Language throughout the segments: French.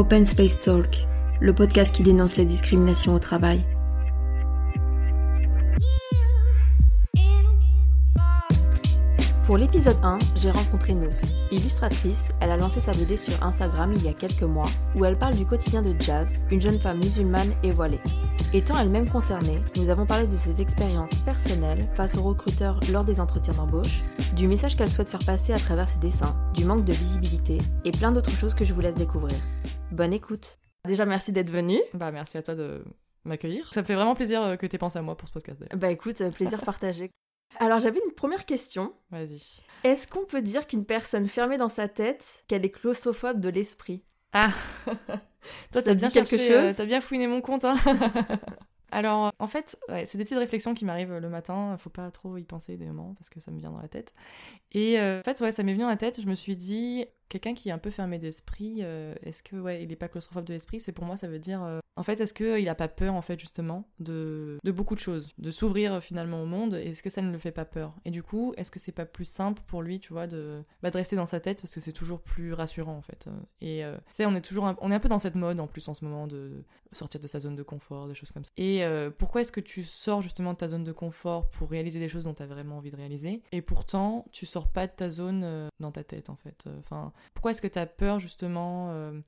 Open Space Talk, le podcast qui dénonce les discriminations au travail. Pour l'épisode 1, j'ai rencontré Nous. Illustratrice, elle a lancé sa BD sur Instagram il y a quelques mois, où elle parle du quotidien de Jazz, une jeune femme musulmane et voilée. Étant elle-même concernée, nous avons parlé de ses expériences personnelles face aux recruteurs lors des entretiens d'embauche, du message qu'elle souhaite faire passer à travers ses dessins, du manque de visibilité et plein d'autres choses que je vous laisse découvrir. Bonne écoute Déjà merci d'être venue. Bah merci à toi de m'accueillir. Ça me fait vraiment plaisir euh, que tu aies pensé à moi pour ce podcast. Bah écoute, euh, plaisir partagé. Alors j'avais une première question. Vas-y. Est-ce qu'on peut dire qu'une personne fermée dans sa tête, qu'elle est claustrophobe de l'esprit? Ah Toi, t'as bien dit quelque cherché, euh, chose? t'as bien fouiné mon compte. Hein Alors, en fait, ouais, c'est des petites réflexions qui m'arrivent le matin. Faut pas trop y penser des moments parce que ça me vient dans la tête. Et euh, en fait, ouais, ça m'est venu dans la tête. Je me suis dit, quelqu'un qui est un peu fermé d'esprit, euh, est-ce que, ouais, il est pas claustrophobe de l'esprit C'est pour moi, ça veut dire, euh, en fait, est-ce que il a pas peur, en fait, justement, de, beaucoup de choses, de s'ouvrir euh, finalement au monde Est-ce que ça ne le fait pas peur? Et du coup, est-ce que c'est pas plus simple pour lui, tu vois, de, bah, rester dans sa tête parce que c'est toujours plus rassurant, en fait. Et euh, tu sais, on est toujours, un- on est un peu dans cette mode en plus en ce moment de sortir de sa zone de confort, des choses comme ça. Et euh, pourquoi est-ce que tu sors justement de ta zone de confort pour réaliser des choses dont tu as vraiment envie de réaliser Et pourtant, tu sors pas de ta zone euh, dans ta tête en fait? Euh, Enfin, pourquoi est-ce que tu as peur justement euh,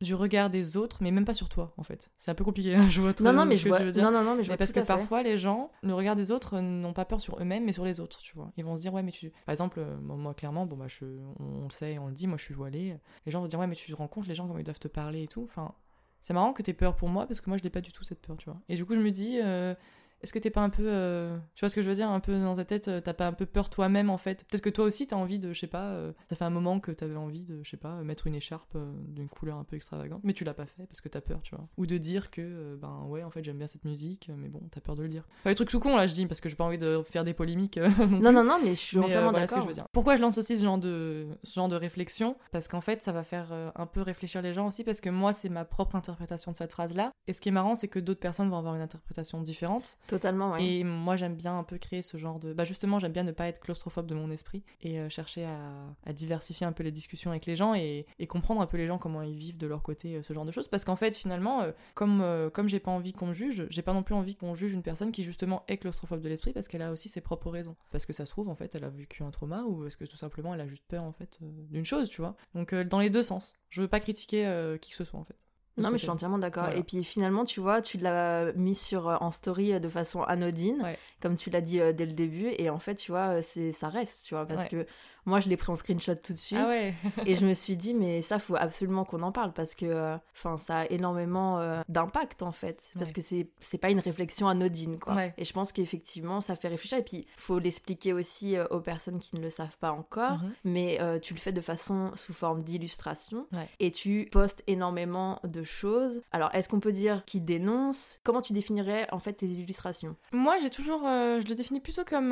du regard des autres, mais même pas sur toi en fait? C'est un peu compliqué, hein, je vois très Non, non, mais je vois. veux dire. Non, non, non, mais je Mais vois parce tout que à fait. parfois, les gens, le regard des autres n'ont pas peur sur eux-mêmes, mais sur les autres, tu vois. Ils vont se dire, ouais, mais tu. Par exemple, euh, moi, clairement, bon, bah, je... on, on le sait, on le dit, moi, je suis voilée. Les gens vont dire, ouais, mais tu te rends compte, les gens, comment ils doivent te parler et tout. Enfin, c'est marrant que t'aies peur pour moi, parce que moi, je n'ai pas du tout cette peur, tu vois. Et du coup, je me dis, euh, est-ce que t'es pas un peu. euh, Tu vois ce que je veux dire Un peu dans ta tête, euh, t'as pas un peu peur toi-même, en fait? Peut-être que toi aussi, t'as envie de, je sais pas, euh, ça fait un moment que t'avais envie de, je sais pas, mettre une écharpe euh, d'une couleur un peu extravagante, mais tu l'as pas fait parce que t'as peur, tu vois. Ou de dire que, ben ouais, en fait, j'aime bien cette musique, mais bon, t'as peur de le dire. Enfin, les trucs tout con, là, je dis, parce que j'ai pas envie de faire des polémiques. non Non, non, non, mais je suis Mais, entièrement voilà ce que d'accord. Pourquoi je lance aussi ce genre de, ce genre de réflexion? Parce qu'en fait, ça va faire un peu réfléchir les gens aussi, parce que moi, c'est ma propre interprétation de cette phrase-là. Et ce qui est marrant, c'est que d'autres personnes vont avoir une interprétation différente. Totalement, ouais. Et moi, j'aime bien un peu créer ce genre de. Bah, justement, j'aime bien ne pas être claustrophobe de mon esprit et euh, chercher à, diversifier un peu les discussions avec les gens et, comprendre un peu les gens comment ils vivent de leur côté euh, ce genre de choses. Parce qu'en fait, finalement, euh, comme, comme j'ai pas envie qu'on me juge, j'ai pas non plus envie qu'on juge une personne qui justement est claustrophobe de l'esprit parce qu'elle a aussi ses propres raisons. Parce que ça se trouve, en fait, elle a vécu un trauma ou parce que tout simplement elle a juste peur en fait d'une chose, tu vois. Donc, dans les deux sens. Je veux pas critiquer qui que ce soit en fait. Non, mais je suis entièrement d'accord. Voilà. Et puis finalement, tu vois, tu l'as mis sur euh, en story euh, de façon anodine, Ouais. comme tu l'as dit euh, dès le début. Et en fait, tu vois, c'est ça reste, tu vois, parce Ouais. que moi, je l'ai pris en screenshot tout de suite. Ah ouais et je me suis dit, mais ça, faut absolument qu'on en parle parce que, euh, enfin, ça a énormément euh, d'impact en fait, parce Ouais. que c'est c'est pas une réflexion anodine, quoi. Ouais. Et je pense qu'effectivement, ça fait réfléchir. Et puis, faut l'expliquer aussi euh, aux personnes qui ne le savent pas encore. Mhm. Mais tu le fais de façon sous forme d'illustration et tu postes énormément de choses. Alors, est-ce qu'on peut dire qui dénonce? Comment tu définirais en fait tes illustrations? Moi, j'ai toujours, je le définis plutôt comme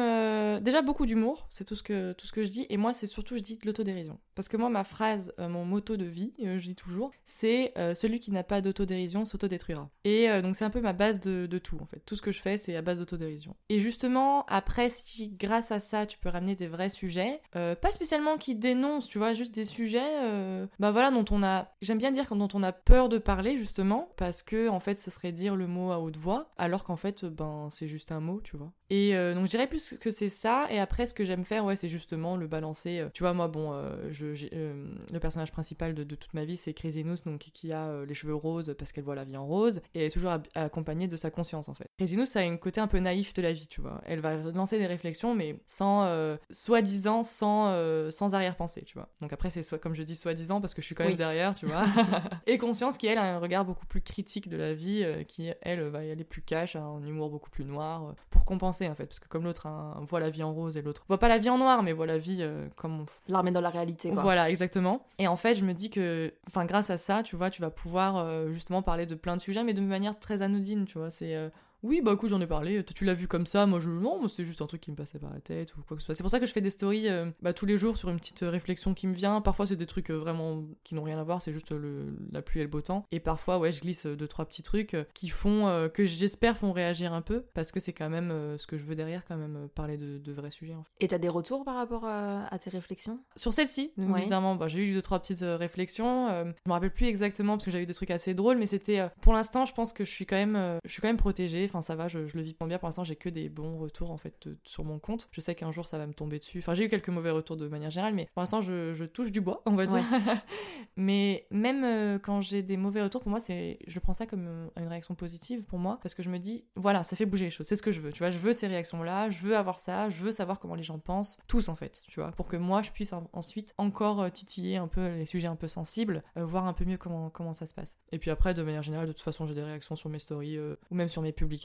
déjà beaucoup d'humour, c'est tout ce que tout ce que je dis, et moi, c'est surtout je dis l'autodérision, parce que moi, ma phrase, euh, mon motto de vie, euh, je dis toujours, c'est euh, celui qui n'a pas d'autodérision s'autodétruira. Et donc c'est un peu ma base de, tout en fait. Tout ce que je fais, c'est à base d'autodérision. Et justement, après, si grâce à ça, tu peux ramener des vrais sujets, pas spécialement qui dénoncent, tu vois, juste des sujets, bah voilà, dont on a, j'aime bien dire dont on a peur de parler justement, parce que en fait, ce serait dire le mot à haute voix, alors qu'en fait, ben c'est juste un mot, tu vois. Et donc je dirais plus que c'est ça. Et après, ce que j'aime faire, ouais, c'est justement le balancer. Euh, tu vois, moi, bon, euh, je, euh, le personnage principal de, de toute ma vie, c'est Noose, donc qui a les cheveux roses parce qu'elle voit la vie en rose, et elle est toujours accompagnée de sa conscience en fait. Ça a un côté un peu naïf de la vie, tu vois. Elle va lancer des réflexions, mais sans euh, soi-disant, sans euh, sans arrière-pensée, tu vois. Donc après, c'est soit comme je dis soi-disant parce que je suis quand même Oui. derrière, tu vois. et conscience qui elle a un regard beaucoup plus critique de la vie, euh, qui elle va y aller plus cash, a un humour beaucoup plus noir pour compenser en fait, parce que comme l'autre hein, voit la vie en rose et l'autre voit pas la vie en noir, mais voit la vie comme on L'armée dans la réalité, quoi. voilà, exactement. Et en fait, je me dis que, enfin, grâce à ça, tu vois, tu vas pouvoir euh, justement parler de plein de sujets, mais de manière très anodine, tu vois. C'est, euh, oui, bah écoute, j'en ai parlé, tu l'as vu comme ça, moi je non, c'est juste un truc qui me passait par la tête ou quoi que ce soit. C'est pour ça que je fais des stories euh, bah, tous les jours sur une petite euh, réflexion qui me vient. Parfois c'est des trucs euh, vraiment qui n'ont rien à voir, c'est juste le, la pluie et le beau temps. Et parfois, ouais, je glisse deux trois petits trucs qui font que j'espère font réagir un peu parce que c'est quand même ce que je veux derrière, quand même parler de, vrais sujets. En fait. Et t'as des retours par rapport à, tes réflexions? Sur celle-ci, bizarrement, bah, j'ai eu deux trois petites réflexions. je me rappelle plus exactement parce que j'ai eu des trucs assez drôles, mais c'était pour l'instant, je pense que je suis quand même, je suis quand même protégée. Enfin, ça va, je, je le vis bien. Pour l'instant, j'ai que des bons retours en fait sur mon compte. Je sais qu'un jour ça va me tomber dessus. Enfin, j'ai eu quelques mauvais retours de manière générale, mais pour l'instant, je, touche du bois, on va dire. mais même euh, quand j'ai des mauvais retours, pour moi, c'est, je prends ça comme euh, une réaction positive pour moi, parce que je me dis, voilà, ça fait bouger les choses. C'est ce que je veux. Tu vois, je veux ces réactions-là, je veux avoir ça, je veux savoir comment les gens pensent, tous en fait. Tu vois, pour que moi, je puisse ensuite encore euh, titiller un peu les sujets un peu sensibles, voir un peu mieux comment comment ça se passe. Et puis après, de manière générale, de toute façon, j'ai des réactions sur mes stories ou même sur mes publications,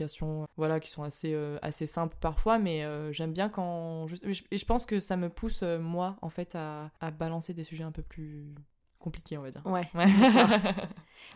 voilà, qui sont assez assez simples parfois, mais j'aime bien quand et je pense que ça me pousse, euh, moi, en fait, à, à balancer des sujets un peu plus compliqués, on va dire. Ouais.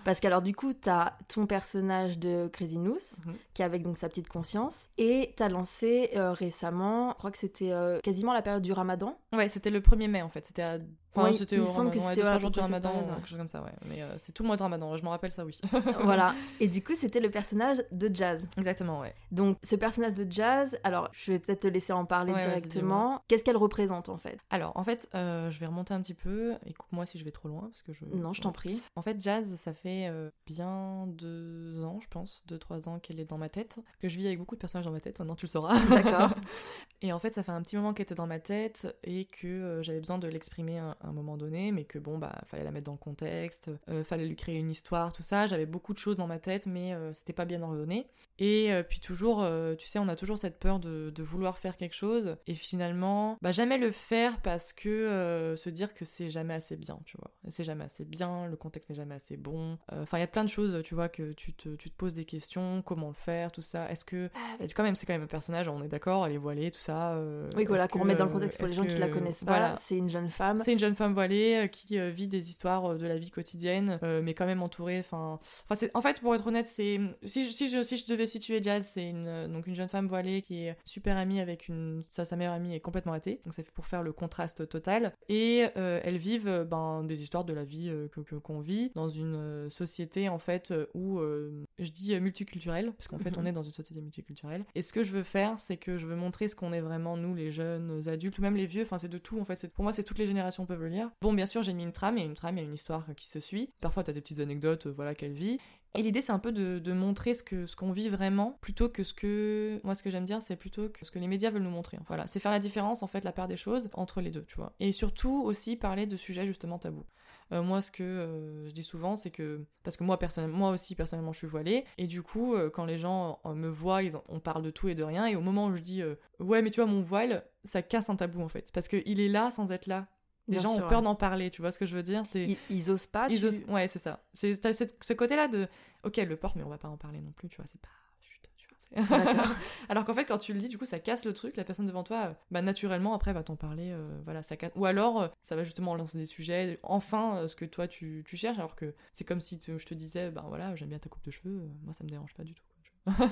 Parce qu'alors, du coup, t'as ton personnage de Crazy Noose, mhm. qui est avec donc sa petite conscience, et t'as lancé euh, récemment, je crois que c'était euh, quasiment la période du ramadan. Ouais, c'était le 1er mai, en fait. C'était à Enfin, c'était il me semble que c'était ouais, jours du ramadan, quelque chose comme ça, ouais. Mais euh, c'est tout le mois de ramadan, je me rappelle ça, oui. voilà. Et du coup, c'était le personnage de Jazz. Exactement, ouais. Donc, ce personnage de Jazz, alors, je vais peut-être te laisser en parler directement. Qu'est-ce qu'elle représente, en fait? Alors, en fait, euh, je vais remonter un petit peu. Écoute-moi si je vais trop loin, parce que je... Non, je t'en prie. En fait, Jazz, ça fait euh, bien deux ans, je pense, deux, trois ans qu'elle est dans ma tête. Que je vis avec beaucoup de personnages dans ma tête, maintenant tu le sauras. D'accord. et en fait, ça fait un petit moment qu'elle était dans ma tête et que j'avais besoin de l'exprimer un moment donné, mais que bon, bah, fallait la mettre dans le contexte, euh, fallait lui créer une histoire, tout ça. J'avais beaucoup de choses dans ma tête, mais euh, c'était pas bien ordonné. Et euh, puis toujours, tu sais, on a toujours cette peur de, vouloir faire quelque chose et finalement, bah, jamais le faire parce que se dire que c'est jamais assez bien, tu vois. C'est jamais assez bien, le contexte n'est jamais assez bon. Enfin, il y a plein de choses, tu vois, que tu te, tu te poses des questions, comment le faire, tout ça. Est-ce que, bah, quand même, c'est quand même un personnage, on est d'accord, elle est voilée, tout ça. oui, voilà, qu'on remette dans le contexte pour les gens qui la connaissent pas. C'est une jeune femme. C'est une jeune femme voilée qui euh, vit des histoires euh, de la vie quotidienne, euh, mais quand même entourée. Enfin, enfin, en fait, pour être honnête, c'est si, si, je, si je devais situer Jazz, c'est une donc une jeune femme voilée qui est super amie avec une sa, sa meilleure amie est complètement athée, donc ça fait pour faire le contraste total. Et elles vivent ben, des histoires de la vie que qu'on vit dans une société en fait où je dis multiculturelle, parce qu'en fait on mhm. est dans une société multiculturelle. Et ce que je veux faire, c'est que je veux montrer ce qu'on est vraiment nous, les jeunes adultes ou même les vieux. Enfin, c'est de tout en fait. Pour moi, c'est toutes les générations peuvent le lire. Bon, bien sûr, j'ai mis une trame, et une trame, a une histoire qui se suit. Parfois, t'as des petites anecdotes, euh, voilà, qu'elle vit. Et l'idée, c'est un peu de, montrer ce que ce qu'on vit vraiment, plutôt que ce que moi, ce que j'aime dire, c'est plutôt que ce que les médias veulent nous montrer. Voilà, c'est faire la différence en fait, la part des choses entre les deux, tu vois. Et surtout aussi parler de sujets justement tabous. Euh, moi, ce que euh, je dis souvent, c'est que parce que moi, moi aussi personnellement, je suis voilée, et du coup, quand les gens me voient, ils on parle de tout et de rien, et au moment où je dis ouais, mais tu vois, mon voile, ça casse un tabou en fait, parce qu'il est là sans être là les gens ont peur d'en parler, tu vois ce que je veux dire c'est ils, osent pas. Ils osent... Ouais, c'est ça. C'est ce côté-là de, ok, elle le porte, mais on va pas en parler non plus, tu vois. C'est pas. Alors qu'en fait, quand tu le dis, du coup, ça casse le truc. La personne devant toi, euh, bah naturellement, après, va t'en parler. Euh, voilà, ça casse. Ou alors, euh, ça va justement lancer des sujets. Enfin, ce que toi tu, tu cherches. Alors que c'est comme si je te disais, ben voilà, j'aime bien ta coupe de cheveux. moi, ça me dérange pas du tout.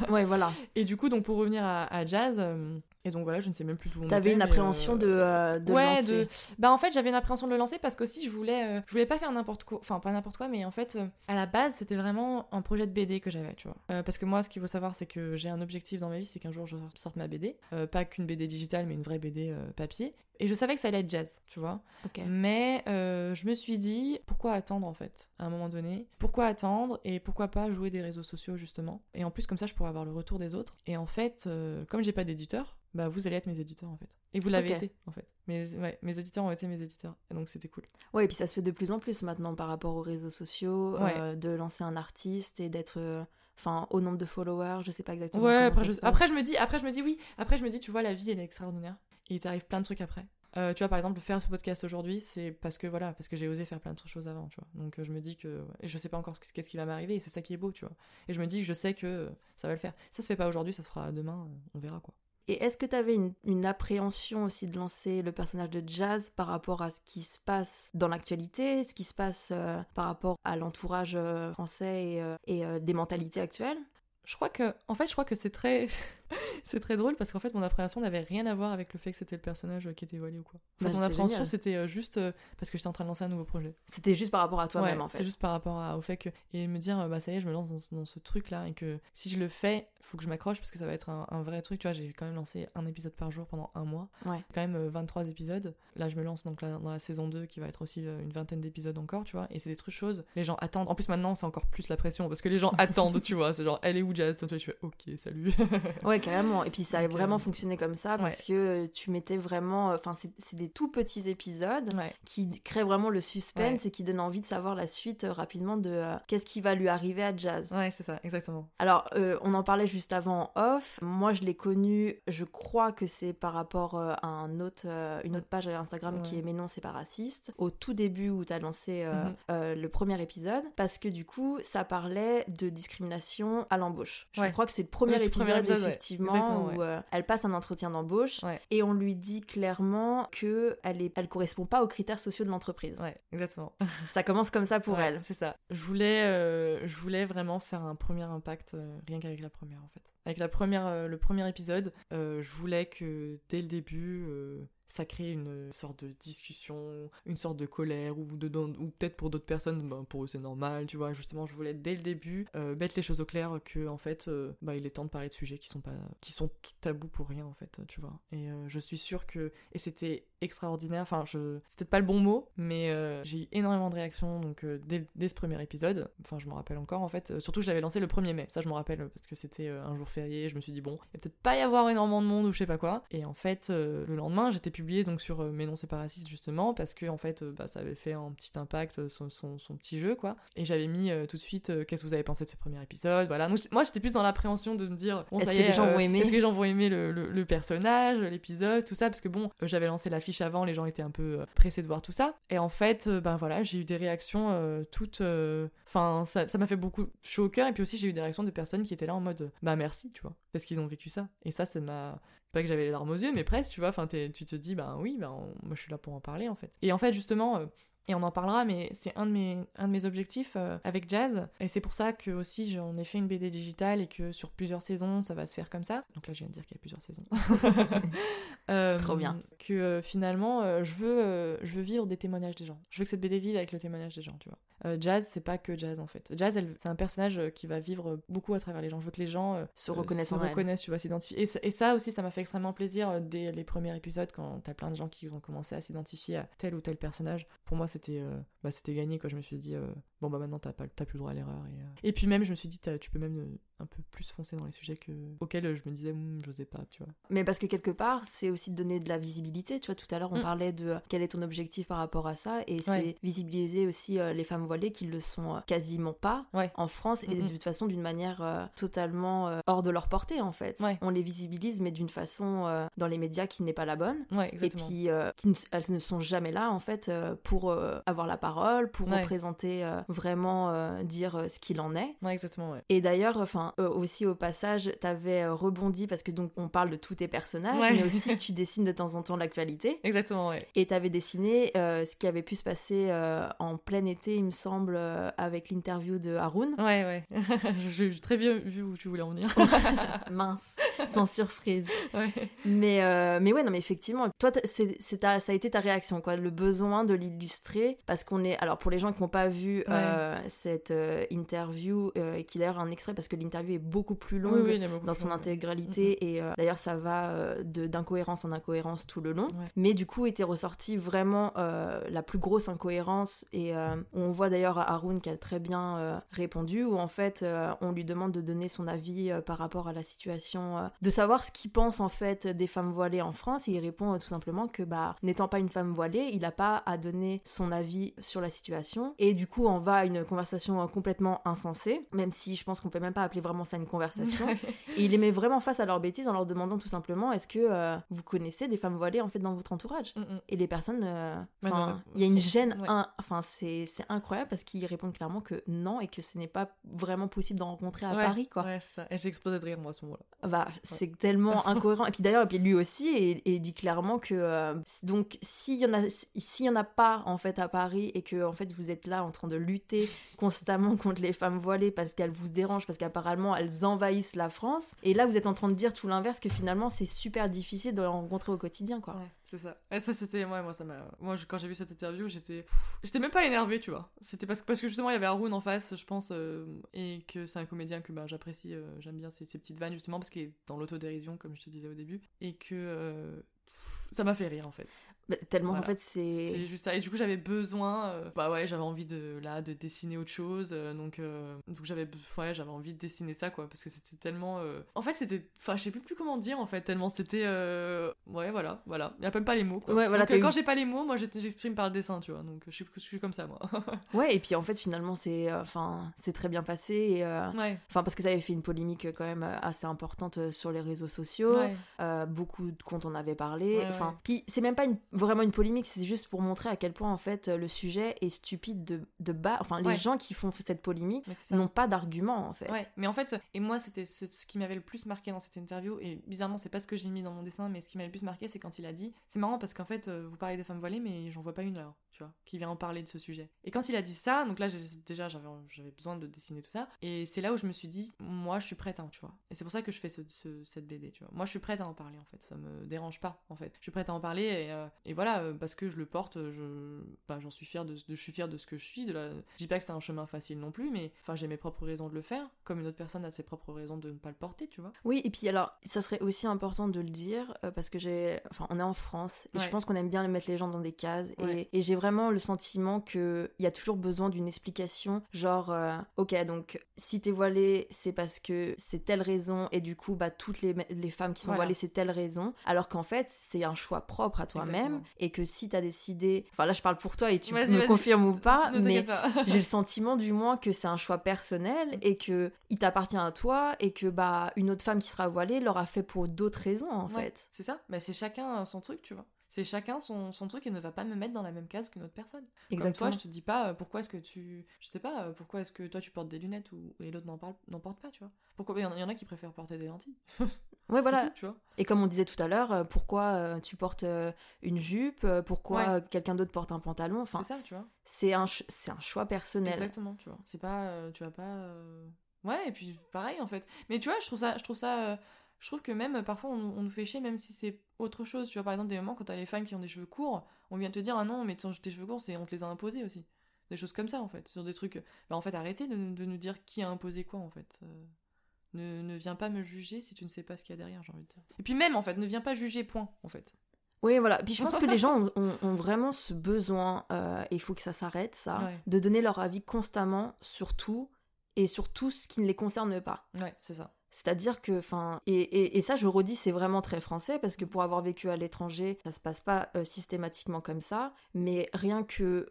ouais, voilà. Et du coup, donc pour revenir à, Jazz, euh, et donc voilà, je ne sais même plus tout. T'avais une appréhension de, euh, de ouais, lancer. De... Bah en fait, j'avais une appréhension de le lancer parce qu'aussi je voulais, euh, je voulais pas faire n'importe quoi, enfin pas n'importe quoi, mais en fait, à la base, c'était vraiment un projet de BD que j'avais, tu vois. parce que moi, ce qu'il faut savoir, c'est que j'ai un objectif dans ma vie, c'est qu'un jour je sorte ma BD, pas qu'une BD digitale, mais une vraie BD papier. Et je savais que ça allait être jazz, tu vois. Mais euh, je me suis dit, pourquoi attendre en fait, à un moment donné? Pourquoi attendre et pourquoi pas jouer des réseaux sociaux justement? Et en plus, comme ça, je pourrais avoir le retour des autres. Et en fait, euh, comme j'ai pas d'éditeur, bah vous allez être mes éditeurs en fait. Et vous l'avez été en fait. Mes, ouais, mes éditeurs ont été mes éditeurs. Et donc c'était cool. Ouais, et puis ça se fait de plus en plus maintenant par rapport aux réseaux sociaux, euh, de lancer un artiste et d'être enfin au nombre de followers je sais pas exactement ouais après je, après je, me dis après je me dis oui après je me dis tu vois la vie elle est extraordinaire il t'arrive plein de trucs après. Euh, tu vois, par exemple, faire ce podcast aujourd'hui, c'est parce que voilà, parce que j'ai osé faire plein de choses avant, tu vois. Donc euh, je me dis que et je sais pas encore qu'est-ce qui va m'arriver, et c'est ça qui est beau, tu vois. Et je me dis je sais que ça va le faire. Ça se fait pas aujourd'hui, ça sera demain, on verra quoi. Et est-ce que tu avais une, appréhension aussi de lancer le personnage de Jazz par rapport à ce qui se passe dans l'actualité, ce qui se passe euh, par rapport à l'entourage français et, et des mentalités actuelles? Je crois que, en fait, je crois que c'est très, c'est très drôle parce qu'en fait, mon appréhension n'avait rien à voir avec le fait que c'était le personnage qui était voilé ou quoi. En fait, Bah, mon appréhension, c'était euh, juste euh, parce que j'étais en train de lancer un nouveau projet. C'était juste par rapport à toi-même Ouais, en fait. C'est juste par rapport à- au fait que. Et me dire, euh, bah ça y est, je me lance dans, ce- dans ce truc-là et que si je le fais, faut que je m'accroche parce que ça va être un, un vrai truc. Tu vois, j'ai quand même lancé un épisode par jour pendant un mois. Ouais. Quand même euh, 23 épisodes. Là, je me lance donc là, dans la saison 2 qui va être aussi euh, une vingtaine d'épisodes encore, tu vois. Et c'est des trucs choses. Les gens attendent. En plus, maintenant, c'est encore plus la pression parce que les gens attendent, tu vois. C'est genre, elle est où Jazz? Toi, tu fais, ok, salut. Ouais, carrément. Et puis ça a Donc, vraiment euh, fonctionné comme ça parce que euh, tu mettais vraiment. Enfin, c'est des tout petits épisodes qui créent vraiment le suspense et qui donnent envie de savoir la suite euh, rapidement de euh, qu'est-ce qui va lui arriver à Jazz. Ouais, c'est ça, exactement. Alors, euh, on en parlait juste avant en off. Moi, je l'ai connu, je crois que c'est par rapport euh, à un autre, euh, une autre page Instagram qui est Mais non, c'est pas raciste. Au tout début où tu as lancé euh, Mhm. euh, le premier épisode, parce que du coup, ça parlait de discrimination à l'embauche. Je Ouais. crois que c'est le premier Le épisode, premier épisode. Effectivement, Exactement, où ouais. euh, elle passe un entretien d'embauche Ouais. et on lui dit clairement que elle, est, elle correspond pas aux critères sociaux de l'entreprise. Ouais, exactement. Ça commence comme ça pour elle. C'est ça. Je voulais, euh, je voulais vraiment faire un premier impact, euh, rien qu'avec la première en fait. Avec la première, euh, le premier épisode, euh, je voulais que dès le début, euh, ça crée une sorte de discussion, une sorte de colère, ou, ou peut-être pour d'autres personnes, ben, pour eux c'est normal, tu vois. Justement, je voulais dès le début mettre les choses au clair que en fait, bah, il est temps de parler de sujets qui sont pas, qui sont tabous pour rien en fait, tu vois. Et je suis sûre que, et c'était extraordinaire. Enfin, je, c'est peut-être pas le bon mot, mais euh, j'ai eu énormément de réactions donc euh, dès, dès ce premier épisode. Enfin, je me rappelle encore en fait. Euh, surtout, je l'avais lancé le 1er mai. Ça, je me rappelle parce que c'était euh, un jour férié. Je me suis dit bon, il va peut-être pas y avoir énormément de monde ou je sais pas quoi. Et en fait, le lendemain, j'étais publié donc sur Mais non, c'est pas raciste justement parce que en fait, bah, ça avait fait un petit impact son, son, son petit jeu quoi. Et j'avais mis tout de suite qu'est-ce que vous avez pensé de ce premier épisode? Voilà. Donc, moi, j'étais plus dans l'appréhension de me dire bon, Est-ce que est, les gens vont aimer? Est-ce que les gens vont aimer le, le- le personnage, l'épisode, tout ça? Parce que bon, j'avais lancé avant, les gens étaient un peu euh, pressés de voir tout ça. Et en fait, euh, ben voilà, j'ai eu des réactions euh, toutes. Enfin, ça m'a fait beaucoup chaud au. Et puis aussi, j'ai eu des réactions de personnes qui étaient là en mode bah merci, tu vois, parce qu'ils ont vécu ça. Et ça, ça m'a. Pas que j'avais les larmes aux yeux, mais presque, tu vois. Enfin, tu te dis, bah oui, bah, on- moi je suis là pour en parler en fait. Et en fait, justement. Et on en parlera, mais c'est un de mes, un de mes objectifs euh, avec Jazz. Et c'est pour ça que aussi j'en ai fait une BD digitale et que sur plusieurs saisons, ça va se faire comme ça. Donc là, je viens de dire qu'il y a plusieurs saisons. Euh, Trop bien. Que euh, finalement, je, veux, je veux vivre des témoignages des gens. Je veux que cette BD vive avec le témoignage des gens, tu vois. Jazz, c'est pas que Jazz en fait. Jazz, c'est un personnage qui va vivre beaucoup à travers les gens. Je veux que les gens Se reconnaissent se reconnaissent, tu vois, s'identifier. Et, ça- et ça aussi, ça m'a fait extrêmement plaisir dès les premiers épisodes quand t'as plein de gens qui ont commencé à s'identifier à tel ou tel personnage. Pour moi, c'était euh, bah, c'était gagné quoi. Je me suis dit, euh, bon bah maintenant t'as pas- t'as plus le droit à l'erreur. Et, euh, et puis même, je me suis dit, tu peux même euh, un peu plus foncer dans les sujets que... auxquels euh, je me disais, Hum, j'osais pas, tu vois. Mais parce que quelque part, c'est aussi de donner de la visibilité. Tu vois, tout à l'heure, on Mm. parlait de quel est ton objectif par rapport à ça. Et c'est visibiliser aussi euh, les femmes voilées qui le sont quasiment pas Ouais. en France et Mhm. de toute façon d'une manière euh, totalement hors de leur portée, en fait. Ouais. On les visibilise, mais d'une façon dans les médias qui n'est pas la bonne. Et puis, qui ne- elles ne sont jamais là, en fait, pour avoir la parole, pour représenter vraiment, euh, dire euh, ce qu'il en est. Ouais, exactement, ouais. Et d'ailleurs, enfin, euh, aussi au passage, t'avais rebondi parce que donc on parle de tous tes personnages, Ouais. mais aussi tu dessines de temps en temps l'actualité. Exactement, ouais. Et t'avais dessiné ce qui avait pu se passer en plein été, il me semble, avec l'interview de Haroun. Ouais, ouais. J'ai j'ai très bien vu où tu voulais en venir. Mince, sans surprise. ouais. Mais, euh, mais ouais, non, mais effectivement, toi, c'est, ça a été ta réaction, quoi, le besoin de l'illustrer, parce qu'on est, alors pour les gens qui n'ont pas vu euh, cette euh, interview, et qui d'ailleurs un extrait, parce que l'interview est beaucoup plus longue Oui, oui, il est beaucoup dans plus son long, intégralité, et d'ailleurs ça va de, d'incohérence en incohérence tout le long, Ouais. mais du coup était ressortie vraiment la plus grosse incohérence, et on voit d'ailleurs Haroun qui a très bien répondu, où en fait on lui demande de donner son avis par rapport à la situation, de savoir ce qu'il pense en fait des femmes voilées en France, et il répond euh, tout simplement que bah n'étant pas une femme voilée, il n'a pas à donner son avis sur la situation, et du coup on va à une conversation euh, complètement insensée, même si je pense qu'on peut même pas appeler vraiment ça une conversation. Et il les met vraiment face à leurs bêtises en leur demandant tout simplement est-ce que euh, vous connaissez des femmes voilées en fait dans votre entourage? Mm, mm. Et les personnes, euh, Ouais, il y a une gêne, enfin c'est c'est incroyable parce qu'ils répondent clairement que non et que ce n'est pas vraiment possible d'en rencontrer à Ouais, Paris quoi. Ouais, ça. Et j'ai explosé de rire, moi, à ce moment-là. Bah, c'est tellement incohérent. Et puis d'ailleurs, et puis lui aussi, et, et dit clairement que euh, donc s'il y en a, s'il y en a pas en fait à Paris et que en fait vous êtes là en train de lutter constamment contre les femmes voilées parce qu'elles vous dérangent, parce qu'apparemment elles envahissent la France. Et là, vous êtes en train de dire tout l'inverse, que finalement c'est super difficile de les rencontrer au quotidien, quoi. Ouais, c'est ça. Ça, c'était. Moi, ça m'a. Moi, je- quand j'ai vu cette interview, j'étais. J'étais même pas énervée, tu vois. C'était parce, que- parce que justement, il y avait Haroun en face, je pense, euh, et que c'est un comédien que bah, j'apprécie. euh, J'aime bien ses, petites vannes, justement, parce qu'il est dans l'autodérision, comme je te disais au début. Et que. euh, ça m'a fait rire, en fait. Bah, tellement Voilà. en fait c'est. C'était juste ça. Et du coup, j'avais besoin. euh, bah ouais, j'avais envie de là de dessiner autre chose. euh, donc, euh, donc j'avais, ouais, j'avais envie de dessiner ça, quoi, parce que c'était tellement. En fait, c'était. Enfin, je sais plus plus comment dire, en fait, tellement c'était. Ouais, voilà, voilà. Il y a même pas les mots, quoi. Ouais, voilà, Donc, t'as quand eu- j'ai pas les mots, moi, j'exprime par le dessin, tu vois. Donc, je suis, je suis comme ça, moi. Ouais, et puis en fait finalement c'est enfin c'est très bien passé. et, ouais. Enfin, parce que ça avait fait une polémique quand même assez importante sur les réseaux sociaux. Ouais. Beaucoup de comptes en avaient parlé. Enfin, puis c'est même pas une- vraiment une polémique, c'est juste pour montrer à quel point en fait le sujet est stupide de, de bas. Enfin, les Ouais. gens qui font cette polémique n'ont pas d'argument en fait. Ouais, mais en fait, et moi, c'était ce, ce qui m'avait le plus marqué dans cette interview, et bizarrement, c'est pas ce que j'ai mis dans mon dessin, mais ce qui m'avait le plus marqué, c'est quand il a dit C'est marrant parce qu'en fait, euh, vous parlez des femmes voilées, mais j'en vois pas une là, tu vois, qui vient en parler de ce sujet. Et quand il a dit ça, donc là, déjà, j'avais j'avais besoin de dessiner tout ça, et c'est là où je me suis dit Moi, je suis prête, hein, tu vois. Et c'est pour ça que je fais ce, ce- cette BD, tu vois. Moi, je suis prête à en parler, en fait, ça me dérange pas, en fait. Je suis prête à en parler, et, euh, et voilà, euh, parce que je le porte, je, bah, j'en suis fière de, de- je suis fière de ce que je suis. De la... Je dis pas que c'est un chemin facile non plus, mais enfin, j'ai mes propres raisons de le faire, comme une autre personne a ses propres raisons de ne pas le porter, tu vois. Oui, et puis alors, ça serait aussi important de le dire euh, parce que j'ai. Enfin, on est en France et je pense qu'on aime bien mettre les gens dans des cases. Et, j'ai vraiment le sentiment qu'il y a toujours besoin d'une explication. Genre, euh, ok, donc si t'es voilée, c'est parce que c'est telle raison et du coup, bah, toutes les, les femmes qui sont Voilà. voilées, c'est telle raison. Alors qu'en fait, c'est un choix propre à toi-même et que si t'as décidé. Enfin, là, je parle pour toi et tu me confirmes ou pas, ne mais j'ai le sentiment du moins que c'est un choix personnel et que il t'appartient à toi et que bah une autre femme qui sera voilée l'aura fait pour d'autres raisons en Ouais, fait. C'est ça, mais c'est chacun son truc, tu vois. C'est chacun son, son truc et ne va pas me mettre dans la même case qu'une autre personne. Comme Exactement. toi, je te dis pas euh, pourquoi est-ce que tu. Je sais pas, euh, pourquoi est-ce que toi tu portes des lunettes ou... et l'autre n'en parle- n'en porte pas, tu vois. Pourquoi Il y, en a- il y en a qui préfèrent porter des lentilles. Ouais voilà. tout, tu vois. Et comme on disait tout à l'heure, euh, pourquoi tu portes une jupe, pourquoi Ouais. quelqu'un d'autre porte un pantalon, enfin c'est ça, tu vois. c'est un ch- c'est un choix personnel. Exactement, tu vois. C'est pas. tu vas pas. Ouais, et puis pareil en fait. Mais tu vois, je trouve ça. Je trouve ça. Euh, Je trouve que même euh, parfois on, on nous fait chier, même si c'est autre chose. Tu vois, par exemple, des moments quand t'as les femmes qui ont des cheveux courts, on vient te dire ah non, mais tes cheveux courts, c'est on te les a imposés aussi. Des choses comme ça en fait. Sur des trucs. Bah en fait, arrêtez de, nous- de nous dire qui a imposé quoi en fait. Euh, Ne, ne viens pas me juger si tu ne sais pas ce qu'il y a derrière, j'ai envie de dire. Et puis même en fait, ne viens pas juger, point en fait. Oui, voilà. Puis je pense que les gens ont, ont- ont vraiment ce besoin, euh, et il faut que ça s'arrête, ça, Ouais. de donner leur avis constamment sur tout et sur tout ce qui ne les concerne pas. Ouais, c'est ça. C'est-à-dire que, enfin, et, et- et ça, je redis, c'est vraiment très français parce que pour avoir vécu à l'étranger, ça se passe pas euh, systématiquement comme ça, mais rien que